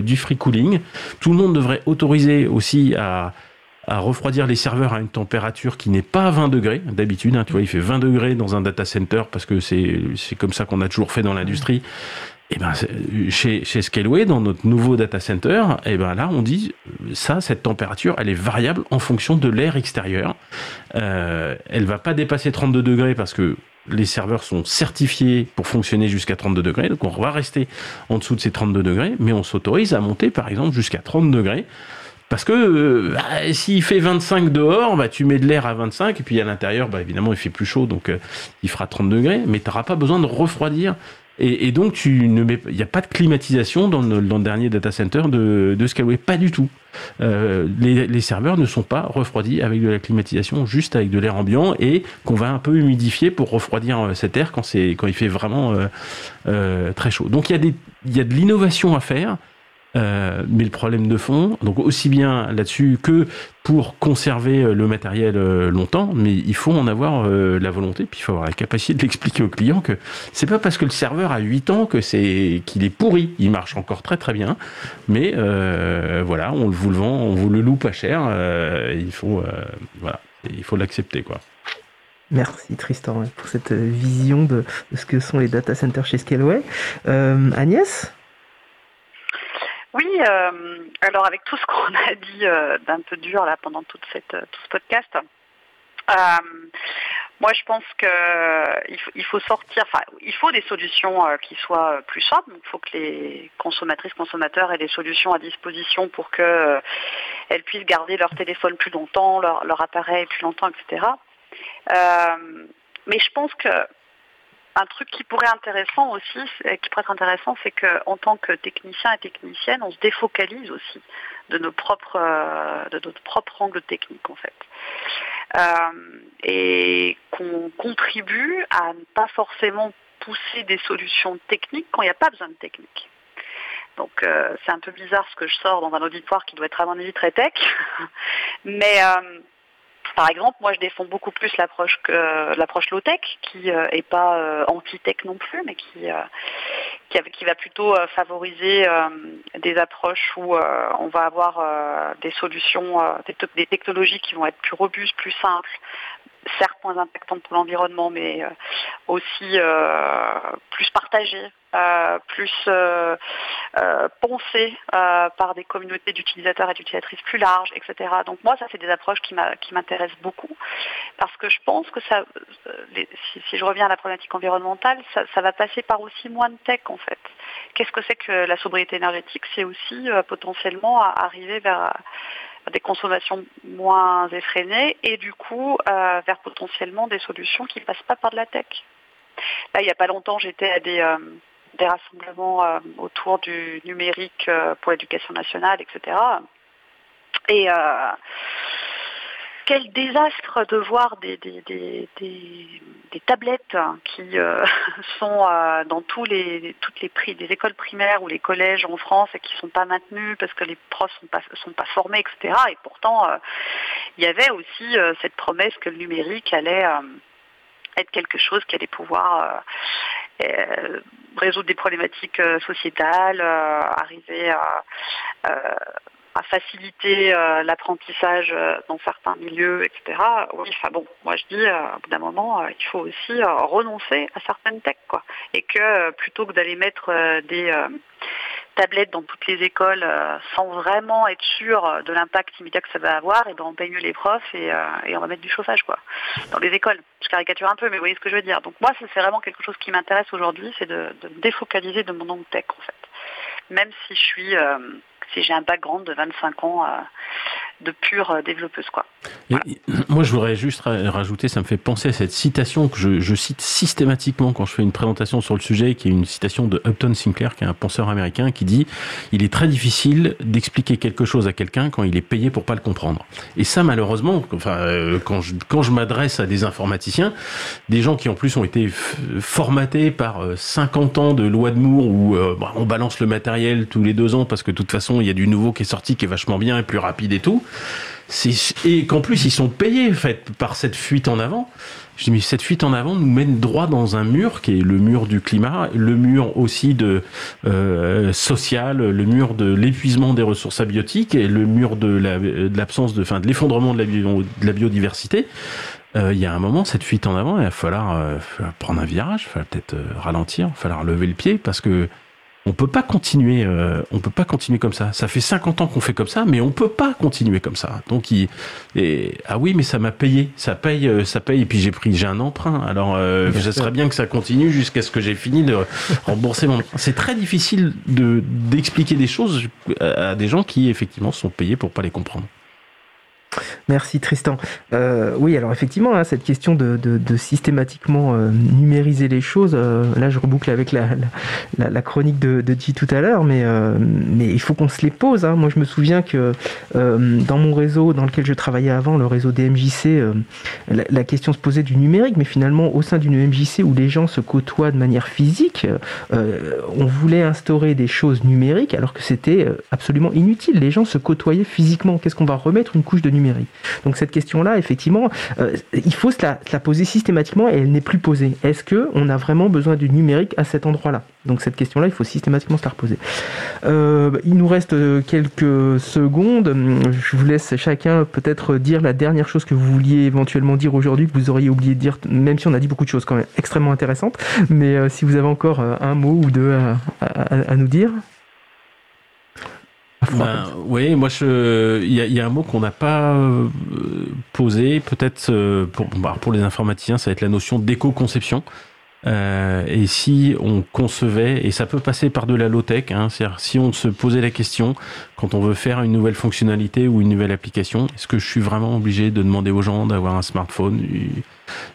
Speaker 8: du free cooling. Tout le monde devrait autoriser aussi à, à refroidir les serveurs à une température qui n'est pas 20 degrés d'habitude. Hein, tu vois, il fait 20 degrés dans un data center parce que c'est c'est comme ça qu'on a toujours fait dans l'industrie. Et eh ben chez chez Scaleway dans notre nouveau data center, et eh ben là on dit ça cette température elle est variable en fonction de l'air extérieur. Euh, elle va pas dépasser 32 degrés parce que les serveurs sont certifiés pour fonctionner jusqu'à 32 degrés, donc on va rester en dessous de ces 32 degrés, mais on s'autorise à monter par exemple jusqu'à 30 degrés parce que bah, s'il fait 25 dehors, bah, tu mets de l'air à 25, et puis à l'intérieur, bah, évidemment, il fait plus chaud, donc euh, il fera 30 degrés, mais tu n'auras pas besoin de refroidir Et, donc, tu ne mets, il n'y a pas de climatisation dans le, dernier data center de, de Scaleway, pas du tout. Euh, les, serveurs ne sont pas refroidis avec de la climatisation, juste avec de l'air ambiant et qu'on va un peu humidifier pour refroidir cet air quand, quand il fait vraiment euh, très chaud. Donc il y il y a de l'innovation à faire. Euh, mais le problème de fond, donc aussi bien là-dessus que pour conserver euh, le matériel euh, longtemps, mais il faut en avoir la volonté, puis il faut avoir la capacité de l'expliquer au client que c'est pas parce que le serveur a 8 ans que c'est qu'il est pourri, il marche encore très très bien, mais voilà, on vous le vend, on vous le loue pas cher, il faut voilà, il faut l'accepter quoi.
Speaker 4: Merci Tristan pour cette vision de, ce que sont les data centers chez Scaleway. Agnès?
Speaker 7: Oui, euh, alors avec tout ce qu'on a dit euh, d'un peu dur là pendant toute cette, euh, tout ce podcast, moi je pense qu'il faut, il faut sortir, enfin il faut des solutions qui soient plus simples. il faut que les consommatrices, consommateurs aient des solutions à disposition pour qu'elles puissent garder leur téléphone plus longtemps, leur, leur appareil plus longtemps, etc. mais je pense que un truc qui pourrait être intéressant aussi, qui pourrait être intéressant, c'est qu'en tant que technicien et technicienne, on se défocalise aussi de nos propres, euh, de notre propre angle technique en fait, euh, et qu'on contribue à ne pas forcément pousser des solutions techniques quand il n'y a pas besoin de technique. Donc euh, c'est un peu bizarre ce que je sors dans un auditoire qui doit être à mon avis très tech, mais par exemple, moi je défends beaucoup plus l'approche l'approche low-tech, qui n'est euh, pas euh, anti-tech non plus, mais qui, euh, qui, va plutôt favoriser des approches où on va avoir des solutions, des, technologies qui vont être plus robustes, plus simples, certes moins impactantes pour l'environnement, mais aussi plus partagées euh, plus euh, euh, pensé par des communautés d'utilisateurs et d'utilisatrices plus larges, etc. Donc moi, ça, c'est des approches qui m'intéressent beaucoup parce que je pense que ça, si, je reviens à la problématique environnementale, ça, va passer par aussi moins de tech en fait. Qu'est-ce que c'est que la sobriété énergétique? C'est aussi potentiellement arriver vers des consommations moins effrénées et du coup vers potentiellement des solutions qui ne passent pas par de la tech. Là, il n'y a pas longtemps, j'étais à des, des rassemblements euh, autour du numérique euh, pour l'éducation nationale, etc. Et euh, quel désastre de voir des, des, tablettes qui sont dans tous les, toutes les prix des écoles primaires ou les collèges en France et qui ne sont pas maintenues parce que les profs ne sont pas, sont pas formés, etc. Et pourtant, il y avait aussi cette promesse que le numérique allait être quelque chose qui allait pouvoir résoudre des problématiques euh, sociétales, euh, arriver à, à faciliter l'apprentissage dans certains milieux, etc. Oui, enfin bon, moi je dis, au bout d'un moment, il faut aussi renoncer à certaines techs, quoi. Et que plutôt que d'aller mettre des tablettes dans toutes les écoles euh, sans vraiment être sûr euh, de l'impact immédiat que ça va avoir, et ben on paye mieux les profs et, euh, et, on va mettre du chauffage quoi dans les écoles. Je caricature un peu, mais vous voyez ce que je veux dire. Donc moi, c'est vraiment quelque chose qui m'intéresse aujourd'hui, c'est de, de, me défocaliser de mon angle tech en fait. Même si je suis, si j'ai un background de 25 ans de pure euh, développeuse. Quoi.
Speaker 8: moi, je voudrais juste rajouter, ça me fait penser à cette citation que je, cite systématiquement quand je fais une présentation sur le sujet, qui est une citation de Upton Sinclair, qui est un penseur américain, qui dit Il est très difficile d'expliquer quelque chose à quelqu'un quand il est payé pour pas le comprendre. Et ça, malheureusement, enfin, euh, quand je, quand je m'adresse à des informaticiens, des gens qui en plus ont été formatés par 50 euh, ans de loi de Moore où bah, on balance le matériel tous les deux ans parce que de toute façon, il y a du nouveau qui est sorti qui est vachement bien et plus rapide et tout et qu'en plus ils sont payés fait, par cette fuite en avant. Je dis mais cette fuite en avant nous mène droit dans un mur qui est le mur du climat, le mur aussi de euh, social, le mur de l'épuisement des ressources abiotiques et le mur de l'absence de, enfin de l'effondrement de, la, biodiversité. Euh, il y a un moment, cette fuite en avant, il va falloir, euh, prendre un virage, il va peut-être ralentir, il va falloir lever le pied parce que on peut pas continuer euh, on peut pas continuer comme ça. Ça fait 50 ans qu'on fait comme ça mais on peut pas continuer comme ça. Donc il, et, ah oui mais ça m'a payé. Ça paye euh, ça paye. Et puis j'ai pris j'ai un emprunt. Alors euh, ça serait bien que ça continue jusqu'à ce que j'ai fini de rembourser mon emprunt. C'est très difficile de d'expliquer des choses à des gens qui effectivement sont payés pour pas les comprendre
Speaker 4: Merci Tristan. Euh, oui, alors effectivement, hein, cette question de, systématiquement euh, numériser les choses, euh, là je reboucle avec la, la, chronique de, de G tout à l'heure, mais, il faut qu'on se les pose. Hein. Moi je me souviens que dans mon réseau dans lequel je travaillais avant, le réseau DMJC, la, question se posait du numérique, mais finalement au sein d'une MJC où les gens se côtoient de manière physique, on voulait instaurer des choses numériques alors que c'était absolument inutile. Les gens se côtoyaient physiquement. Qu'est-ce qu'on va remettre? Une couche de numérique donc cette question-là, effectivement, euh, il faut se la, poser systématiquement et elle n'est plus posée. Est-ce que on a vraiment besoin du numérique à cet endroit-là? Donc cette question-là, il faut systématiquement se la reposer. Euh, il nous reste quelques secondes. Je vous laisse chacun peut-être dire la dernière chose que vous vouliez éventuellement dire aujourd'hui, que vous auriez oublié de dire, même si on a dit beaucoup de choses quand même extrêmement intéressantes. Mais euh, si vous avez encore un mot ou deux à nous dire.
Speaker 8: Ben, oui, moi, il y, a un mot qu'on n'a pas euh, posé, peut-être euh, pour, bah, pour les informaticiens, ça va être la notion d'éco-conception. Euh, et si on concevait, et ça peut passer par de la low-tech, hein, c'est-à-dire si on se posait la question, quand on veut faire une nouvelle fonctionnalité ou une nouvelle application, est-ce que je suis vraiment obligé de demander aux gens d'avoir un smartphone,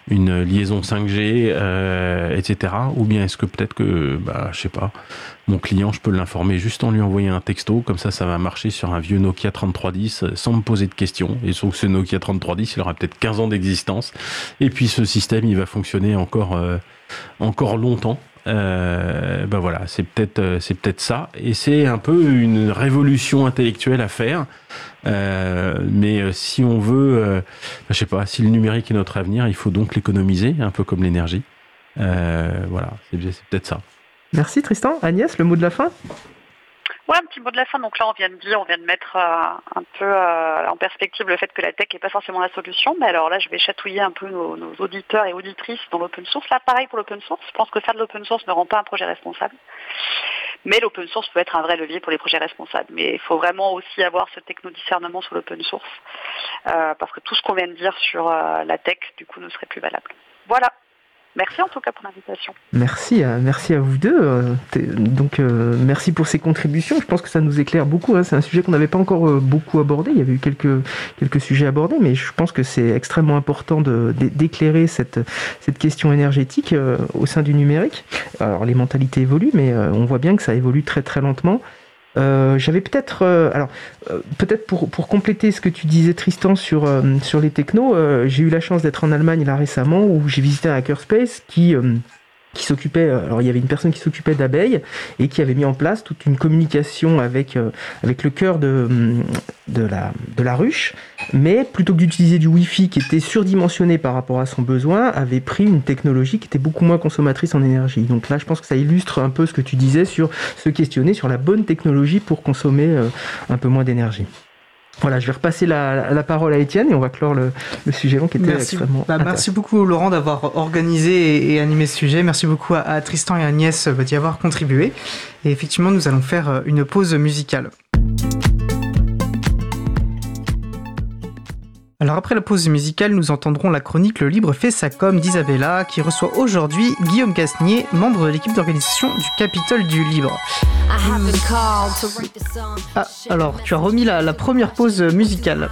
Speaker 8: une liaison 5G, euh, etc. Ou bien est-ce que peut-être que, bah, je sais pas, mon client, je peux l'informer juste en lui envoyant un texto, comme ça, ça va marcher sur un vieux Nokia 3310 sans me poser de questions. Et sauf que ce Nokia 3310, il aura peut-être 15 ans d'existence. Et puis ce système, il va fonctionner encore... Euh, encore longtemps. Euh, ben voilà, c'est peut-être euh, c'est peut-être ça, et c'est un peu une révolution intellectuelle à faire. Euh, mais si on veut, je sais pas, si le numérique est notre avenir, il faut donc l'économiser, un peu comme l'énergie. voilà, c'est peut-être ça.
Speaker 4: Merci Tristan. Agnès, le mot de la fin?
Speaker 7: Ouais, un petit mot de la fin. Donc là, on vient de dire, on vient de mettre euh, un peu euh, en perspective le fait que la tech n'est pas forcément la solution. Mais alors là, je vais chatouiller un peu nos, auditeurs et auditrices dans l'open source. Là, pareil pour l'open source. Je pense que faire de l'open source ne rend pas un projet responsable. Mais l'open source peut être un vrai levier pour les projets responsables. Mais il faut vraiment aussi avoir ce techno-discernement sur l'open source. Euh, parce que tout ce qu'on vient de dire sur la tech, du coup, ne serait plus valable. Voilà. Merci en tout cas pour l'invitation.
Speaker 4: Merci à, merci à vous deux. Euh, donc euh, merci pour ces contributions. Je pense que ça nous éclaire beaucoup. Hein. C'est un sujet qu'on n'avait pas encore euh, beaucoup abordé. Il y avait eu quelques, quelques sujets abordés, mais je pense que c'est extrêmement important d'éclairer cette, cette question énergétique au sein du numérique. Alors les mentalités évoluent, mais on voit bien que ça évolue très très lentement. Euh, j'avais peut-être, euh, alors euh, peut-être pour, pour compléter ce que tu disais Tristan sur, sur les technos, j'ai eu la chance d'être en Allemagne là récemment où j'ai visité un hackerspace qui qui s'occupait, euh, alors il y avait une personne qui s'occupait d'abeilles et qui avait mis en place toute une communication avec, euh, avec le cœur de, mm, de, la, de la ruche, mais plutôt que d'utiliser du Wi-Fi qui était surdimensionné par rapport à son besoin, avait pris une technologie qui était beaucoup moins consommatrice en énergie. Donc là, je pense que ça illustre un peu ce que tu disais sur se questionner sur la bonne technologie pour consommer euh, un peu moins d'énergie. Voilà, je vais repasser la, parole à Étienne et on va clore le, sujet long qui était
Speaker 3: merci. extrêmement. Bah, merci beaucoup Laurent d'avoir organisé et, animé ce sujet. Merci beaucoup à, Tristan et Agnès bah, d'y avoir contribué. Et effectivement, nous allons faire euh, une pause musicale. Alors après la pause musicale, nous entendrons la chronique Le Libre fait sa com d'Isabella qui reçoit aujourd'hui Guillaume Casnier, membre de l'équipe d'organisation du Capitole du Libre. Ah, alors tu as remis la, première pause musicale.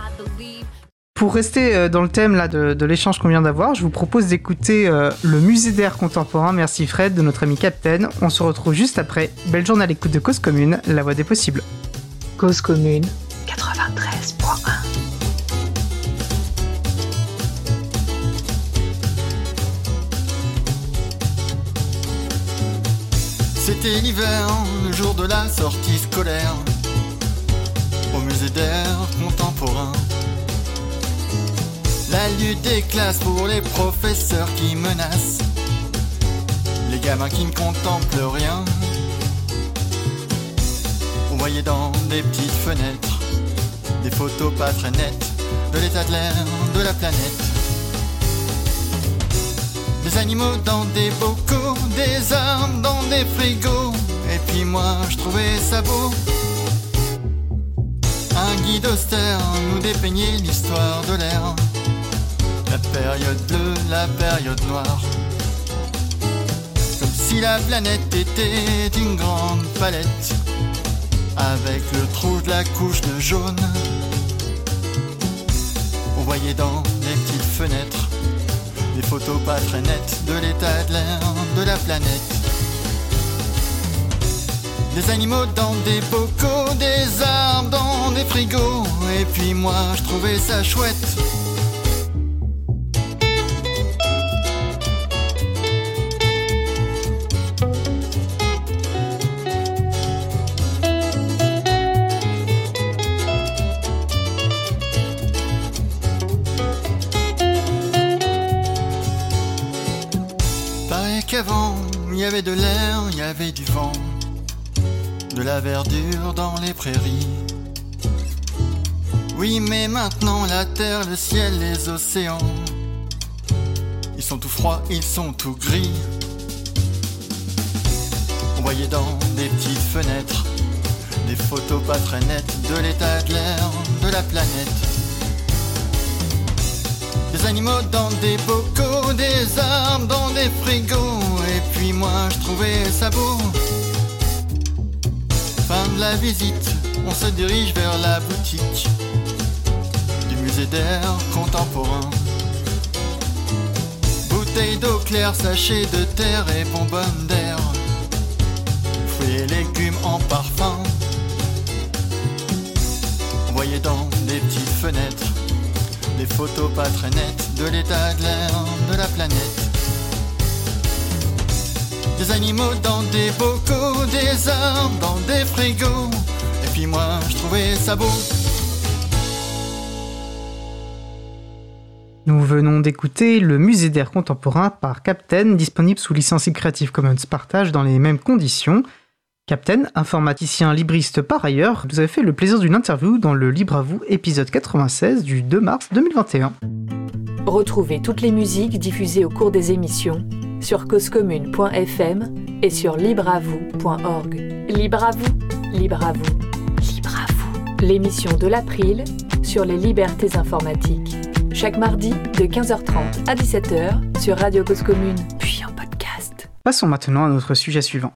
Speaker 3: Pour rester euh, dans le thème là, de, l'échange qu'on vient d'avoir, je vous propose d'écouter euh, le musée d'art contemporain Merci Fred de notre ami Captain. On se retrouve juste après. Belle journée à l'écoute de Cause Commune, la voix des possibles.
Speaker 5: Cause Commune 93.1
Speaker 9: C'était l'hiver, le jour de la sortie scolaire, au musée d'art contemporain. La lutte des classes pour les professeurs qui menacent, les gamins qui ne contemplent rien. On voyait dans des petites fenêtres des photos pas très nettes de l'état de l'air de la planète. Animaux dans des bocaux, des armes dans des frigos. Et puis moi, je trouvais ça beau. Un guide austère nous dépeignait l'histoire de l'air. La période bleue, la période noire. Comme si la planète était une grande palette. Avec le trou de la couche de jaune. voyait dans les petites fenêtres des photos pas très nettes de l'état de l'air de la planète. Des animaux dans des bocaux, des arbres dans des frigos, et puis moi je trouvais ça chouette. Prairies. Oui, mais maintenant la terre, le ciel, les océans, ils sont tout froids, ils sont tout gris. On voyait dans des petites fenêtres des photos pas très nettes de l'état de l'air de la planète. Des animaux dans des bocaux, des arbres dans des frigos, et puis moi je trouvais ça beau. De la visite, on se dirige vers la boutique du musée d'art contemporain. Bouteilles d'eau claire, sachets de terre et bonbonnes d'air. Fruits et légumes en parfum. Voyait dans des petites fenêtres des photos pas très nettes de l'état de l'air de la planète. Des animaux dans des bocaux, des arbres dans des frigos. Et puis moi, je trouvais ça beau.
Speaker 3: Nous venons d'écouter le musée d'air contemporain par Captain, disponible sous licence Creative Commons Partage dans les mêmes conditions. Captain, informaticien libriste par ailleurs, vous avez fait le plaisir d'une interview dans le Libre à vous épisode 96 du 2 mars 2021.
Speaker 5: Retrouvez toutes les musiques diffusées au cours des émissions sur causecommune.fm et sur libreavoue.org. Libre à vous, libre à vous, libre à vous. L'émission de l'April sur les libertés informatiques. Chaque mardi de 15h30 à 17h sur Radio Cause Commune, puis en podcast.
Speaker 3: Passons maintenant à notre sujet suivant.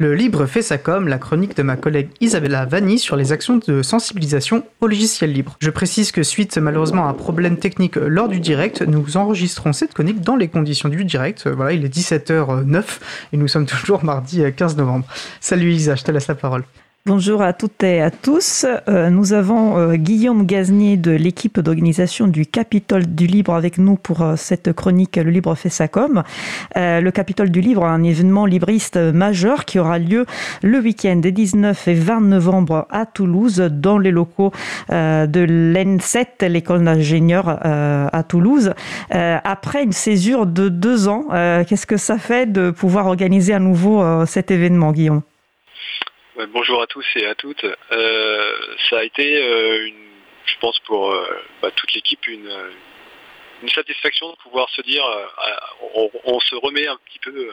Speaker 3: Le Libre fait sa com, la chronique de ma collègue Isabella Vanni sur les actions de sensibilisation au logiciel libre. Je précise que suite malheureusement à un problème technique lors du direct, nous enregistrons cette chronique dans les conditions du direct. Voilà, il est 17h09 et nous sommes toujours mardi 15 novembre. Salut Isa, je te laisse la parole.
Speaker 10: Bonjour à toutes et à tous. Euh, nous avons euh, Guillaume Gaznier de l'équipe d'organisation du Capitole du Libre avec nous pour euh, cette chronique Le Libre fait sa com. le Capitole du Libre, un événement libriste majeur qui aura lieu le week-end des 19 et 20 novembre à Toulouse dans les locaux de l'N7, l'école d'ingénieurs à Toulouse. après une césure de deux ans, qu'est-ce que ça fait de pouvoir organiser à nouveau cet événement, Guillaume?
Speaker 11: Bonjour à tous et à toutes. Euh, ça a été, euh, une, je pense pour euh, bah, toute l'équipe, une, une, satisfaction de pouvoir se dire, on, on, se remet un petit peu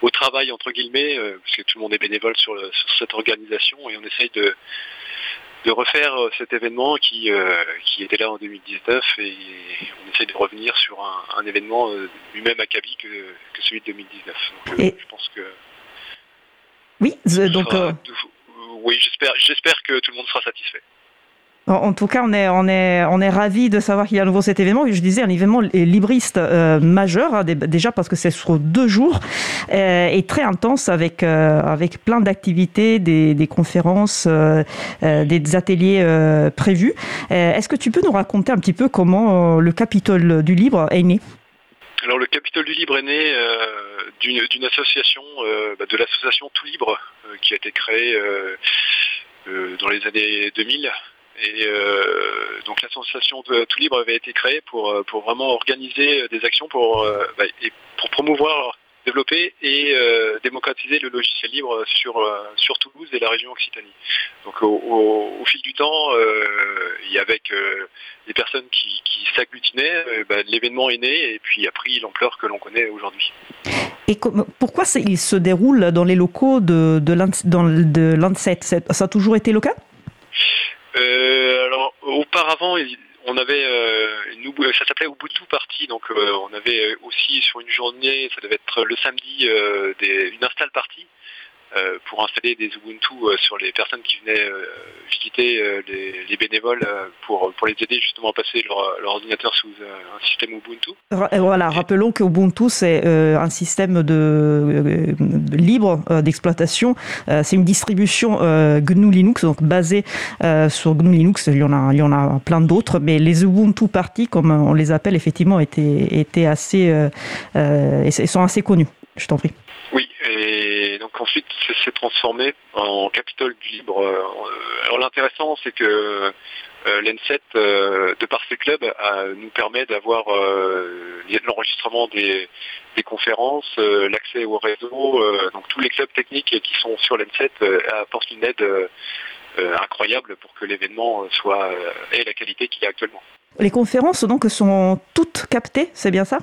Speaker 11: au travail entre guillemets, parce que tout le monde est bénévole sur, sur cette organisation et on essaye de, de refaire cet événement qui, qui était là en 2019 et on essaye de revenir sur un, un événement lui-même acabit que, que, celui de 2019. Donc,
Speaker 10: et...
Speaker 11: je pense que
Speaker 10: oui, donc.
Speaker 11: Euh... Oui, j'espère, j'espère que tout le monde sera satisfait.
Speaker 10: En tout cas, on est, on est, on est ravis de savoir qu'il y a à nouveau cet événement. Je disais, un événement libriste euh, majeur, hein, déjà parce que c'est sur deux jours euh, et très intense avec, euh, avec plein d'activités, des, des conférences, euh, des ateliers prévus. Est-ce que tu peux nous raconter un petit peu comment le Capitole du Libre est né?
Speaker 11: Alors le Capitole du Libre est né euh, d'une association, euh, bah, de l'association Tout Libre, euh, qui a été créée dans les années 2000. Et donc l'association Tout Libre avait été créée pour, pour vraiment organiser des actions pour, bah, et pour promouvoir développer et euh, démocratiser le logiciel libre sur, euh, sur Toulouse et la région Occitanie. Donc au, au, au fil du temps, euh, et avec les personnes qui, qui s'agglutinaient, bah, l'événement est né et puis a pris l'ampleur que l'on connaît aujourd'hui.
Speaker 10: Et pourquoi il se déroule dans les locaux de, de l'ANSET Ça a toujours été le cas?
Speaker 11: Alors auparavant, on avait, euh, ça s'appelait Ubuntu Party, donc euh, on avait aussi sur une journée, ça devait être le samedi, des, une install party. euh, pour installer des Ubuntu euh, sur les personnes qui venaient euh, visiter les, bénévoles pour, pour les aider justement à passer leur, ordinateur sous un système Ubuntu.
Speaker 10: Voilà, rappelons que Ubuntu c'est un système de, libre d'exploitation. c'est une distribution GNU Linux, donc basée sur GNU Linux. Il y en a, il y en a plein d'autres, mais les Ubuntu Party, comme on les appelle, effectivement, étaient, étaient assez, et sont assez connus. Je t'en prie.
Speaker 11: Oui, et donc ensuite, c'est transformé en Capitole du Libre. Alors l'intéressant, c'est que euh, l'ENSET, euh, de par ses clubs, nous permet d'avoir euh, l'enregistrement des, conférences, l'accès au réseau. donc tous les clubs techniques qui sont sur l'ENSET apportent une aide incroyable pour que l'événement soit ait la qualité qu'il a actuellement.
Speaker 10: Les conférences donc sont toutes captées, c'est bien ça?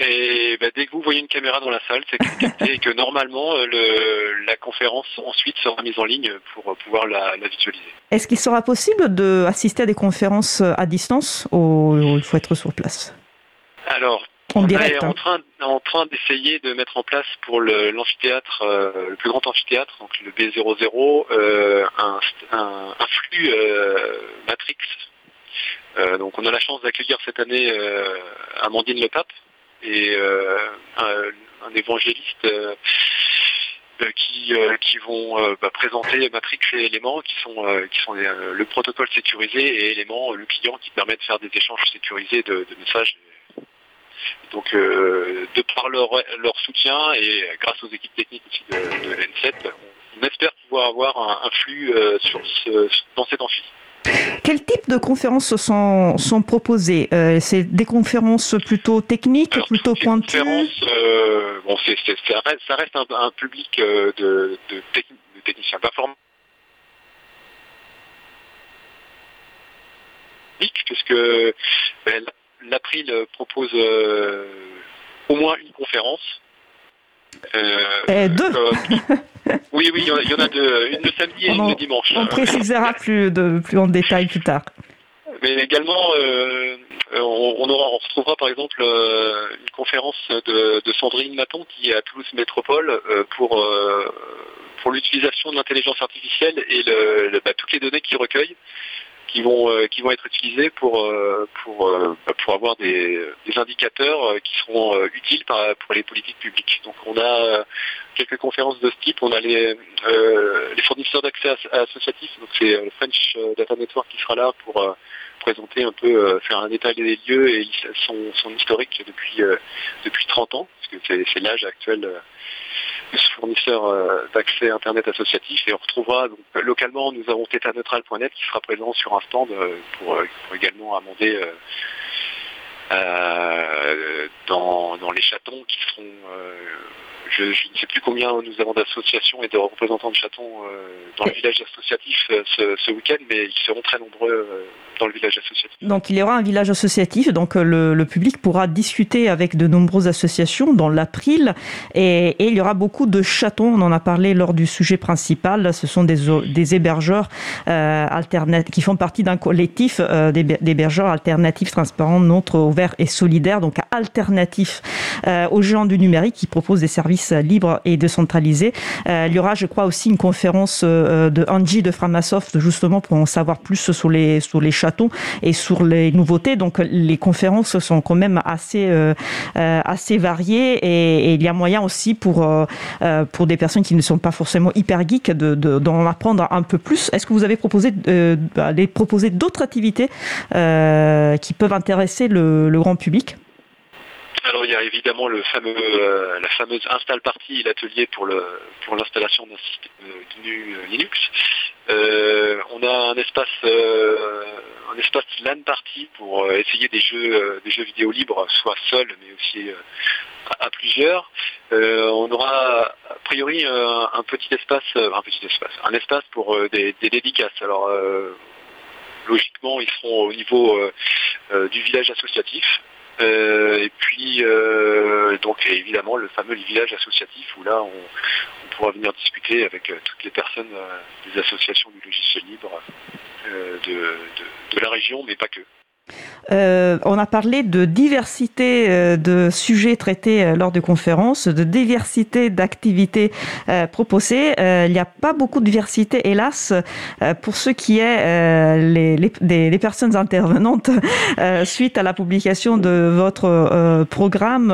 Speaker 11: Et bah, dès que vous voyez une caméra dans la salle, c'est et que normalement euh, le, la conférence ensuite sera mise en ligne pour pouvoir la, visualiser.
Speaker 10: Est-ce qu'il sera possible d'assister à des conférences à distance ou il faut être sur place?
Speaker 11: Alors, on est en hein. train, en train d'essayer de mettre en place pour l'amphithéâtre, le, euh, le, plus grand amphithéâtre, donc le B00, euh, un, un, un, flux Matrix. donc on a la chance d'accueillir cette année Amandine Le Pape, et euh, un, évangéliste euh, euh, qui, vont bah, présenter Matrix et éléments qui sont, qui sont le protocole sécurisé et éléments, le client qui permet de faire des échanges sécurisés de, messages. Donc, de par leur, leur, soutien et grâce aux équipes techniques de, de N7, on espère pouvoir avoir un, flux sur ce, dans cet amphi.
Speaker 10: Quel type de conférences sont, sont proposées? Euh, C'est des conférences plutôt techniques, plutôt pointues?
Speaker 11: euh, bon, ça, reste, un, public euh, de, de, techniciens performants. puisque ben, l'April propose au moins une conférence.
Speaker 10: Et deux
Speaker 11: Oui, oui, il y en a deux, une le samedi et une le dimanche.
Speaker 10: On précisera plus, de, plus en détail plus tard.
Speaker 11: Mais également, euh, on, aura, on retrouvera par exemple euh, une conférence de, Sandrine Maton qui est à Toulouse Métropole euh, pour, pour l'utilisation de l'intelligence artificielle et le, bah, toutes les données qu'il recueille qui vont euh, qui vont être utilisés pour euh, pour euh, pour avoir des, des indicateurs qui seront utiles pour les politiques publiques. Donc on a quelques conférences de ce type. On a les les fournisseurs d'accès associatifs. Donc c'est le French Data Network qui sera là pour présenter un peu, faire un état des lieux et son, son historique depuis depuis 30 ans, parce que c'est l'âge actuel fournisseur euh, d'accès Internet associatif et on retrouvera localement, nous avons tetaneutral.net qui sera présent sur un stand euh, pour, euh, pour également amender dans, dans, les chatons qui seront je, ne sais plus combien nous avons d'associations et de représentants de chatons euh, dans le village associatif euh, ce, week-end, mais ils seront très nombreux euh, dans le village associatif.
Speaker 10: Donc il y aura un village associatif, donc le, public pourra discuter avec de nombreuses associations dans l'April, et, il y aura beaucoup de chatons, on en a parlé lors du sujet principal, ce sont des, des hébergeurs alternatifs, qui font partie d'un collectif d'hébergeurs alternatifs, transparents, neutres, ouverts et solidaires, donc alternatifs aux géants du numérique qui proposent des services libre et décentralisé. Euh, il y aura, je crois, aussi une conférence euh, de Angie de Framasoft, justement, pour en savoir plus sur les, sur les chatons et sur les nouveautés. Donc, les conférences sont quand même assez, euh, assez variées et, il y a moyen aussi pour, pour des personnes qui ne sont pas forcément hyper geeks d'en de, apprendre un peu plus. Est-ce que vous avez proposé, proposer d'autres activités qui peuvent intéresser le grand public?
Speaker 11: Alors il y a évidemment le fameux, euh, la fameuse install party, l'atelier pour le pour l'installation d'un système GNU euh, Linux. Euh, on a un espace un espace LAN party pour essayer des jeux des jeux vidéo libres, soit seul mais aussi à, plusieurs. on aura a priori un, petit espace, un petit espace, un espace pour des, dédicaces. Alors logiquement ils seront au niveau du village associatif. Euh, et puis, euh, donc évidemment, le fameux village associatif où là, on, pourra venir discuter avec euh, toutes les personnes des associations du logiciel libre de, la région, mais pas que.
Speaker 10: Euh, on a parlé de diversité euh, de sujets traités euh, lors de conférences, de diversité d'activités proposées. il n'y a pas beaucoup de diversité, hélas, pour ce qui est des, personnes intervenantes. suite à la publication de votre programme,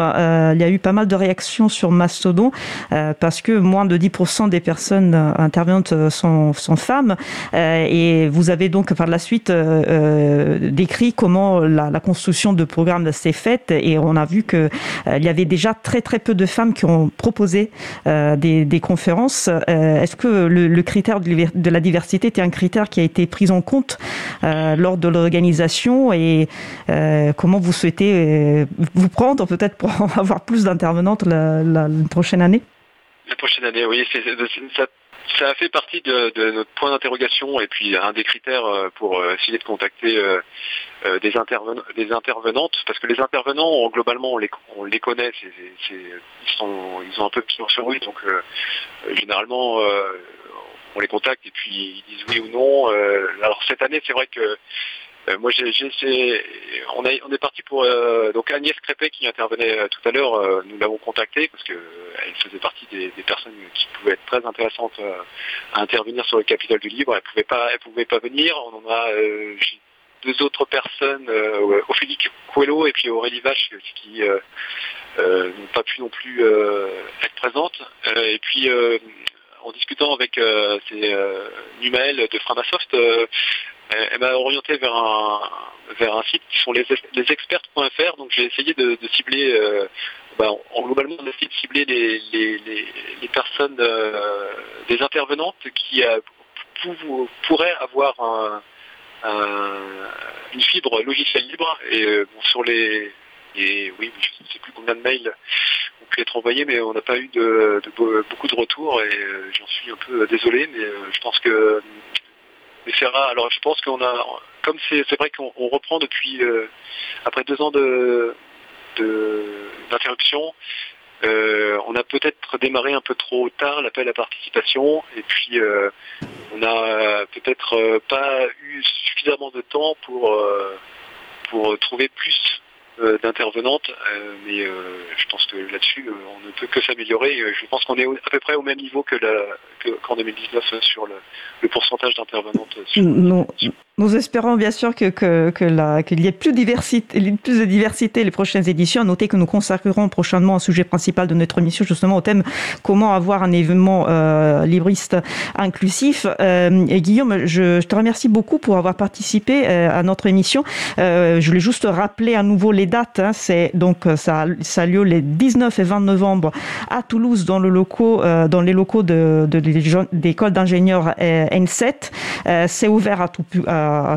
Speaker 10: il y a eu pas mal de réactions sur Mastodon parce que moins de 10% des personnes intervenantes sont femmes. et vous avez donc par la suite décrit comment la, construction de programmes s'est faite et on a vu qu'il euh, y avait déjà très très peu de femmes qui ont proposé euh, des, conférences. Euh, est-ce que le, critère de, la diversité était un critère qui a été pris en compte lors de l'organisation? Et comment vous souhaitez vous prendre peut-être pour avoir plus d'intervenantes la, prochaine année?
Speaker 11: La prochaine année, oui. ça ça a fait partie de, notre point d'interrogation et puis un des critères euh, pour euh, essayer de contacter euh, des, intervenantes, parce que les intervenants, globalement, on les, on les connaît, ils, sont, ils ont un peu de sur rue, donc généralement, on les contacte et puis ils disent oui ou non. alors cette année, c'est vrai que moi, j'ai, on, est parti pour euh, donc Agnès Crépé qui intervenait euh, tout à l'heure. nous l'avons contactée parce qu'elle faisait partie des, personnes qui pouvaient être très intéressantes à intervenir sur le Capitole du Libre. Elle pouvait pas, elle pouvait pas venir. On en a deux autres personnes, Ophélie Coelho et puis Aurélie Vache, qui n'ont pas pu non plus être présentes. et puis en discutant avec euh, de Framasoft, elle, m'a orienté vers un, vers un site qui sont les, experts.fr. Donc j'ai essayé de, cibler, euh, bah, en, globalement, on a essayé de cibler les, personnes, euh, intervenantes qui euh, pourraient avoir une fibre logicielle libre. Et sur les, oui, je ne sais plus combien de mails ont pu être envoyés, mais on n'a pas eu de, beaucoup de retours et j'en suis un peu désolé, mais je pense que mais rare. Alors je pense qu'on a, comme c'est vrai qu'on reprend depuis euh, après deux ans de d'interruption. Euh, on a peut-être démarré un peu trop tard l'appel à participation et puis euh, on n'a peut-être pas eu suffisamment de temps pour pour trouver plus d'intervenantes, mais je pense que là-dessus on ne peut que s'améliorer. Je pense qu'on est à peu près au même niveau que qu'en 2019 sur le, le pourcentage d'intervenantes.
Speaker 10: Nous espérons bien sûr qu'il y ait plus, de diversité les prochaines éditions. Notez que nous consacrerons prochainement un sujet principal de notre émission justement au thème comment avoir un événement euh, libriste inclusif. Euh, et Guillaume, je, te remercie beaucoup pour avoir participé euh, à notre émission. je voulais juste rappeler à nouveau les dates. Hein. C'est donc ça, a lieu les 19 et 20 novembre à Toulouse dans, les locaux de, d'école d'ingénieurs N7. c'est ouvert à tout,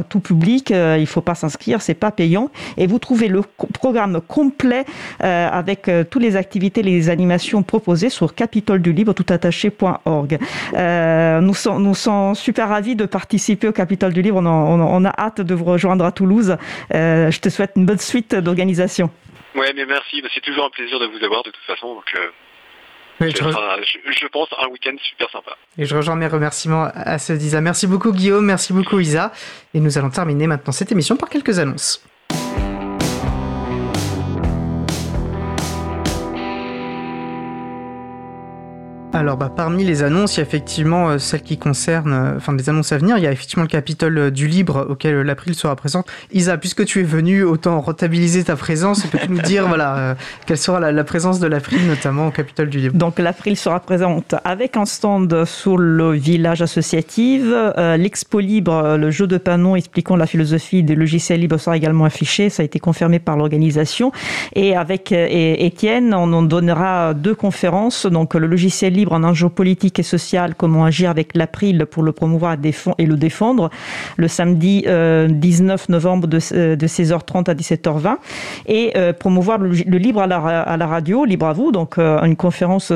Speaker 10: tout public. il ne faut pas s'inscrire, c'est pas payant. Et vous trouvez le programme complet avec toutes les activités, les animations proposées sur capitoledulibre toutattaché.org. nous, sommes, nous sommes super ravis de participer au Capitole du Libre. On a, hâte de vous rejoindre à Toulouse. je te souhaite une bonne suite d'organisation.
Speaker 11: Ouais, mais merci. C'est toujours un plaisir de vous avoir de toute façon. Je, pense un week-end super sympa.
Speaker 3: Et je rejoins mes remerciements à ce Isa. Merci beaucoup Guillaume, merci beaucoup Isa. Et nous allons terminer maintenant cette émission par quelques annonces. Alors, bah, parmi les annonces, il y a effectivement euh, celles qui concernent, euh, enfin des annonces à venir. Il y a effectivement le Capitole euh, du Libre auquel l'April sera présente. Isa, puisque tu es venu, autant rentabiliser ta présence. Peux-tu nous dire, voilà, quelle sera la, présence de l'April, notamment au Capitole du Libre?
Speaker 10: Donc, l'April sera présente avec un stand sur le village associatif. L'Expo Libre, le jeu de panneaux expliquant la philosophie des logiciels libres sera également affiché. Ça a été confirmé par l'organisation. Et avec Étienne, on en donnera deux conférences. Donc, le logiciel libre en enjeu politique et social, comment agir avec l'April pour le promouvoir et le défendre, le samedi 19 euh, novembre de, 16h30 à 17h20, et euh, promouvoir le, libre à la, radio, libre à vous, donc euh, une conférence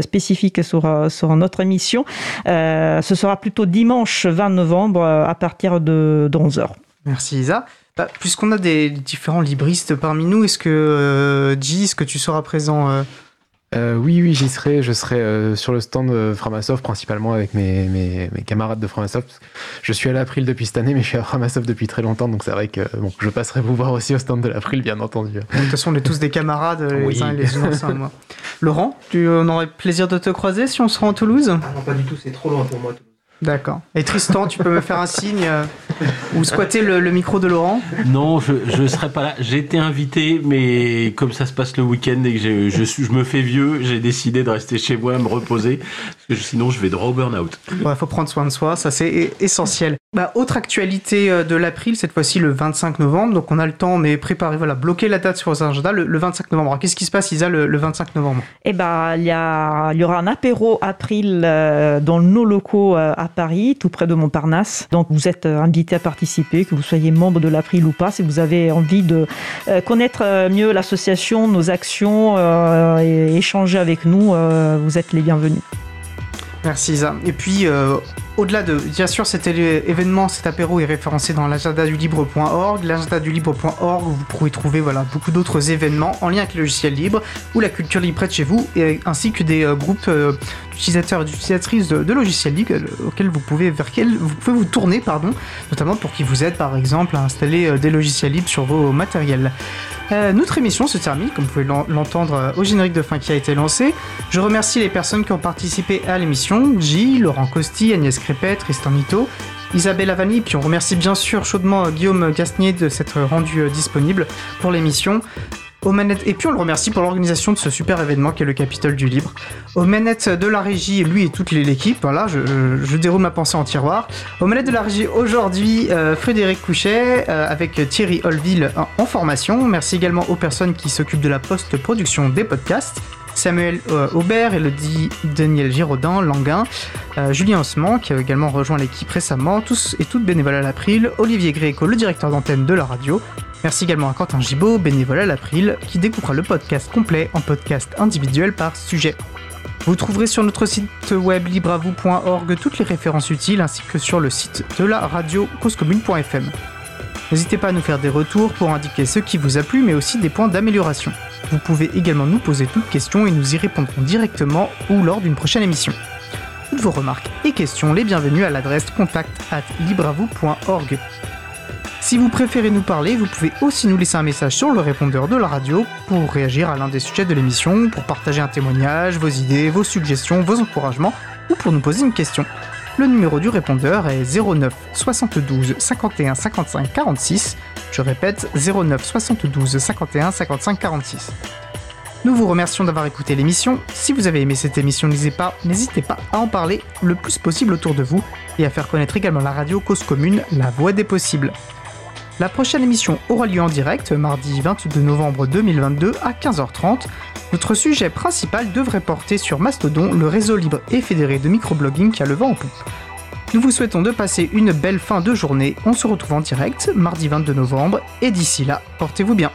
Speaker 10: spécifique sur, sur notre émission. ce sera plutôt dimanche 20 novembre à partir de, 11h.
Speaker 3: Merci Isa. Bah, puisqu'on a des différents libristes parmi nous, est-ce que, G, est-ce que tu seras présent
Speaker 6: Euh, oui, oui, j'y serai. Je serai euh, sur le stand de Framasoft, principalement avec mes, mes, mes camarades de Framasoft. Je suis à l'April depuis cette année, mais je suis à Framasoft depuis très longtemps, donc c'est vrai que bon, je passerai vous voir aussi au stand de l'April, bien entendu.
Speaker 3: De toute façon, on est tous des camarades, les
Speaker 6: Oui.
Speaker 3: uns et les autres. moi. Laurent, tu, on aurait plaisir de te croiser si on se rend à Toulouse?
Speaker 4: Non, pas du tout, c'est trop loin pour moi.
Speaker 3: D'accord. Et Tristan, tu peux me faire un signe euh, ou squatter le, le micro de Laurent
Speaker 8: Non, je ne serai pas là. J'ai été invité, mais comme ça se passe le week-end et que je, suis- je me fais vieux, j'ai décidé de rester chez moi, me reposer, parce que sinon je vais droit au burn-out.
Speaker 3: Il faut prendre soin de soi, ça c'est essentiel. Bah, autre actualité euh, de l'April, cette fois-ci le 25 novembre, donc on a le temps, mais préparez, voilà, bloquez la date sur vos agendas le, le 25 novembre. Qu'est-ce qui se passe, Isa, le, le 25 novembre?
Speaker 10: Eh ben, il y, y aura un apéro April euh, dans nos locaux euh, à Paris, tout près de Montparnasse. Donc, vous êtes euh, invité à participer, que vous soyez membre de l'April ou pas, si vous avez envie de connaître mieux l'association, nos actions et échanger avec nous, vous êtes les bienvenus.
Speaker 3: Merci Isa. Et puis, euh, au-delà de, bien sûr, cet événement, cet apéro est référencé dans l'agenda du libre.org. L'agenda du libre.org, vous pourrez trouver voilà, beaucoup d'autres événements en lien avec le logiciel libre ou la culture libre près de chez vous, ainsi que des euh, groupes euh, d'utilisateurs et d'utilisatrices de, logiciels libres auxquels vous pouvez, vers lesquels vous pouvez vous tourner, pardon, notamment pour qu'ils vous aident par exemple à installer des logiciels libres sur vos matériels. Euh, notre émission se termine, comme vous pouvez l'en- l'entendre euh, au générique de fin qui a été lancé. Je remercie les personnes qui ont participé à l'émission Gilles, Laurent Costi, Agnès Crépet, Tristan Nito, Isabelle Avani, puis on remercie bien sûr chaudement euh, Guillaume Gasnier de s'être rendu disponible pour l'émission. Aux manettes, et puis on le remercie pour l'organisation de ce super événement qui est le Capitole du Libre. Aux manettes de la régie, lui et toute l'équipe, voilà, je, déroule ma pensée en tiroir. Aux manettes de la régie aujourd'hui, euh, Frédéric Couchet euh, avec Thierry Holville en, en formation. Merci également aux personnes qui s'occupent de la post-production des podcasts. Samuel euh, Aubert, Elodie Daniel Giraudin, Languin, euh, Julien Osman qui a également rejoint l'équipe récemment, tous et toutes bénévoles à l'April, Olivier Gréco, le directeur d'antenne de la radio. Merci également à Quentin Gibaud, bénévole à l'April, qui découpera le podcast complet en podcast individuel par sujet. Vous trouverez sur notre site web libravou.org toutes les références utiles ainsi que sur le site de la radio causecommune.fm. N'hésitez pas à nous faire des retours pour indiquer ce qui vous a plu mais aussi des points d'amélioration. Vous pouvez également nous poser toutes questions et nous y répondrons directement ou lors d'une prochaine émission. Toutes vos remarques et questions les bienvenues à l'adresse contact at libravou.org. Si vous préférez nous parler, vous pouvez aussi nous laisser un message sur le répondeur de la radio pour réagir à l'un des sujets de l'émission, pour partager un témoignage, vos idées, vos suggestions, vos encouragements ou pour nous poser une question. Le numéro du répondeur est 09 72 51 55 46. Je répète 09 72 51 55 46. Nous vous remercions d'avoir écouté l'émission. Si vous avez aimé cette émission, n'hésitez pas, n'hésitez pas à en parler le plus possible autour de vous et à faire connaître également la radio Cause Commune, la voix des possibles. La prochaine émission aura lieu en direct mardi 22 novembre 2022 à 15h30. Notre sujet principal devrait porter sur Mastodon, le réseau libre et fédéré de microblogging qui a le vent en poupe. Nous vous souhaitons de passer une belle fin de journée. On se retrouve en direct mardi 22 novembre et d'ici là, portez-vous bien.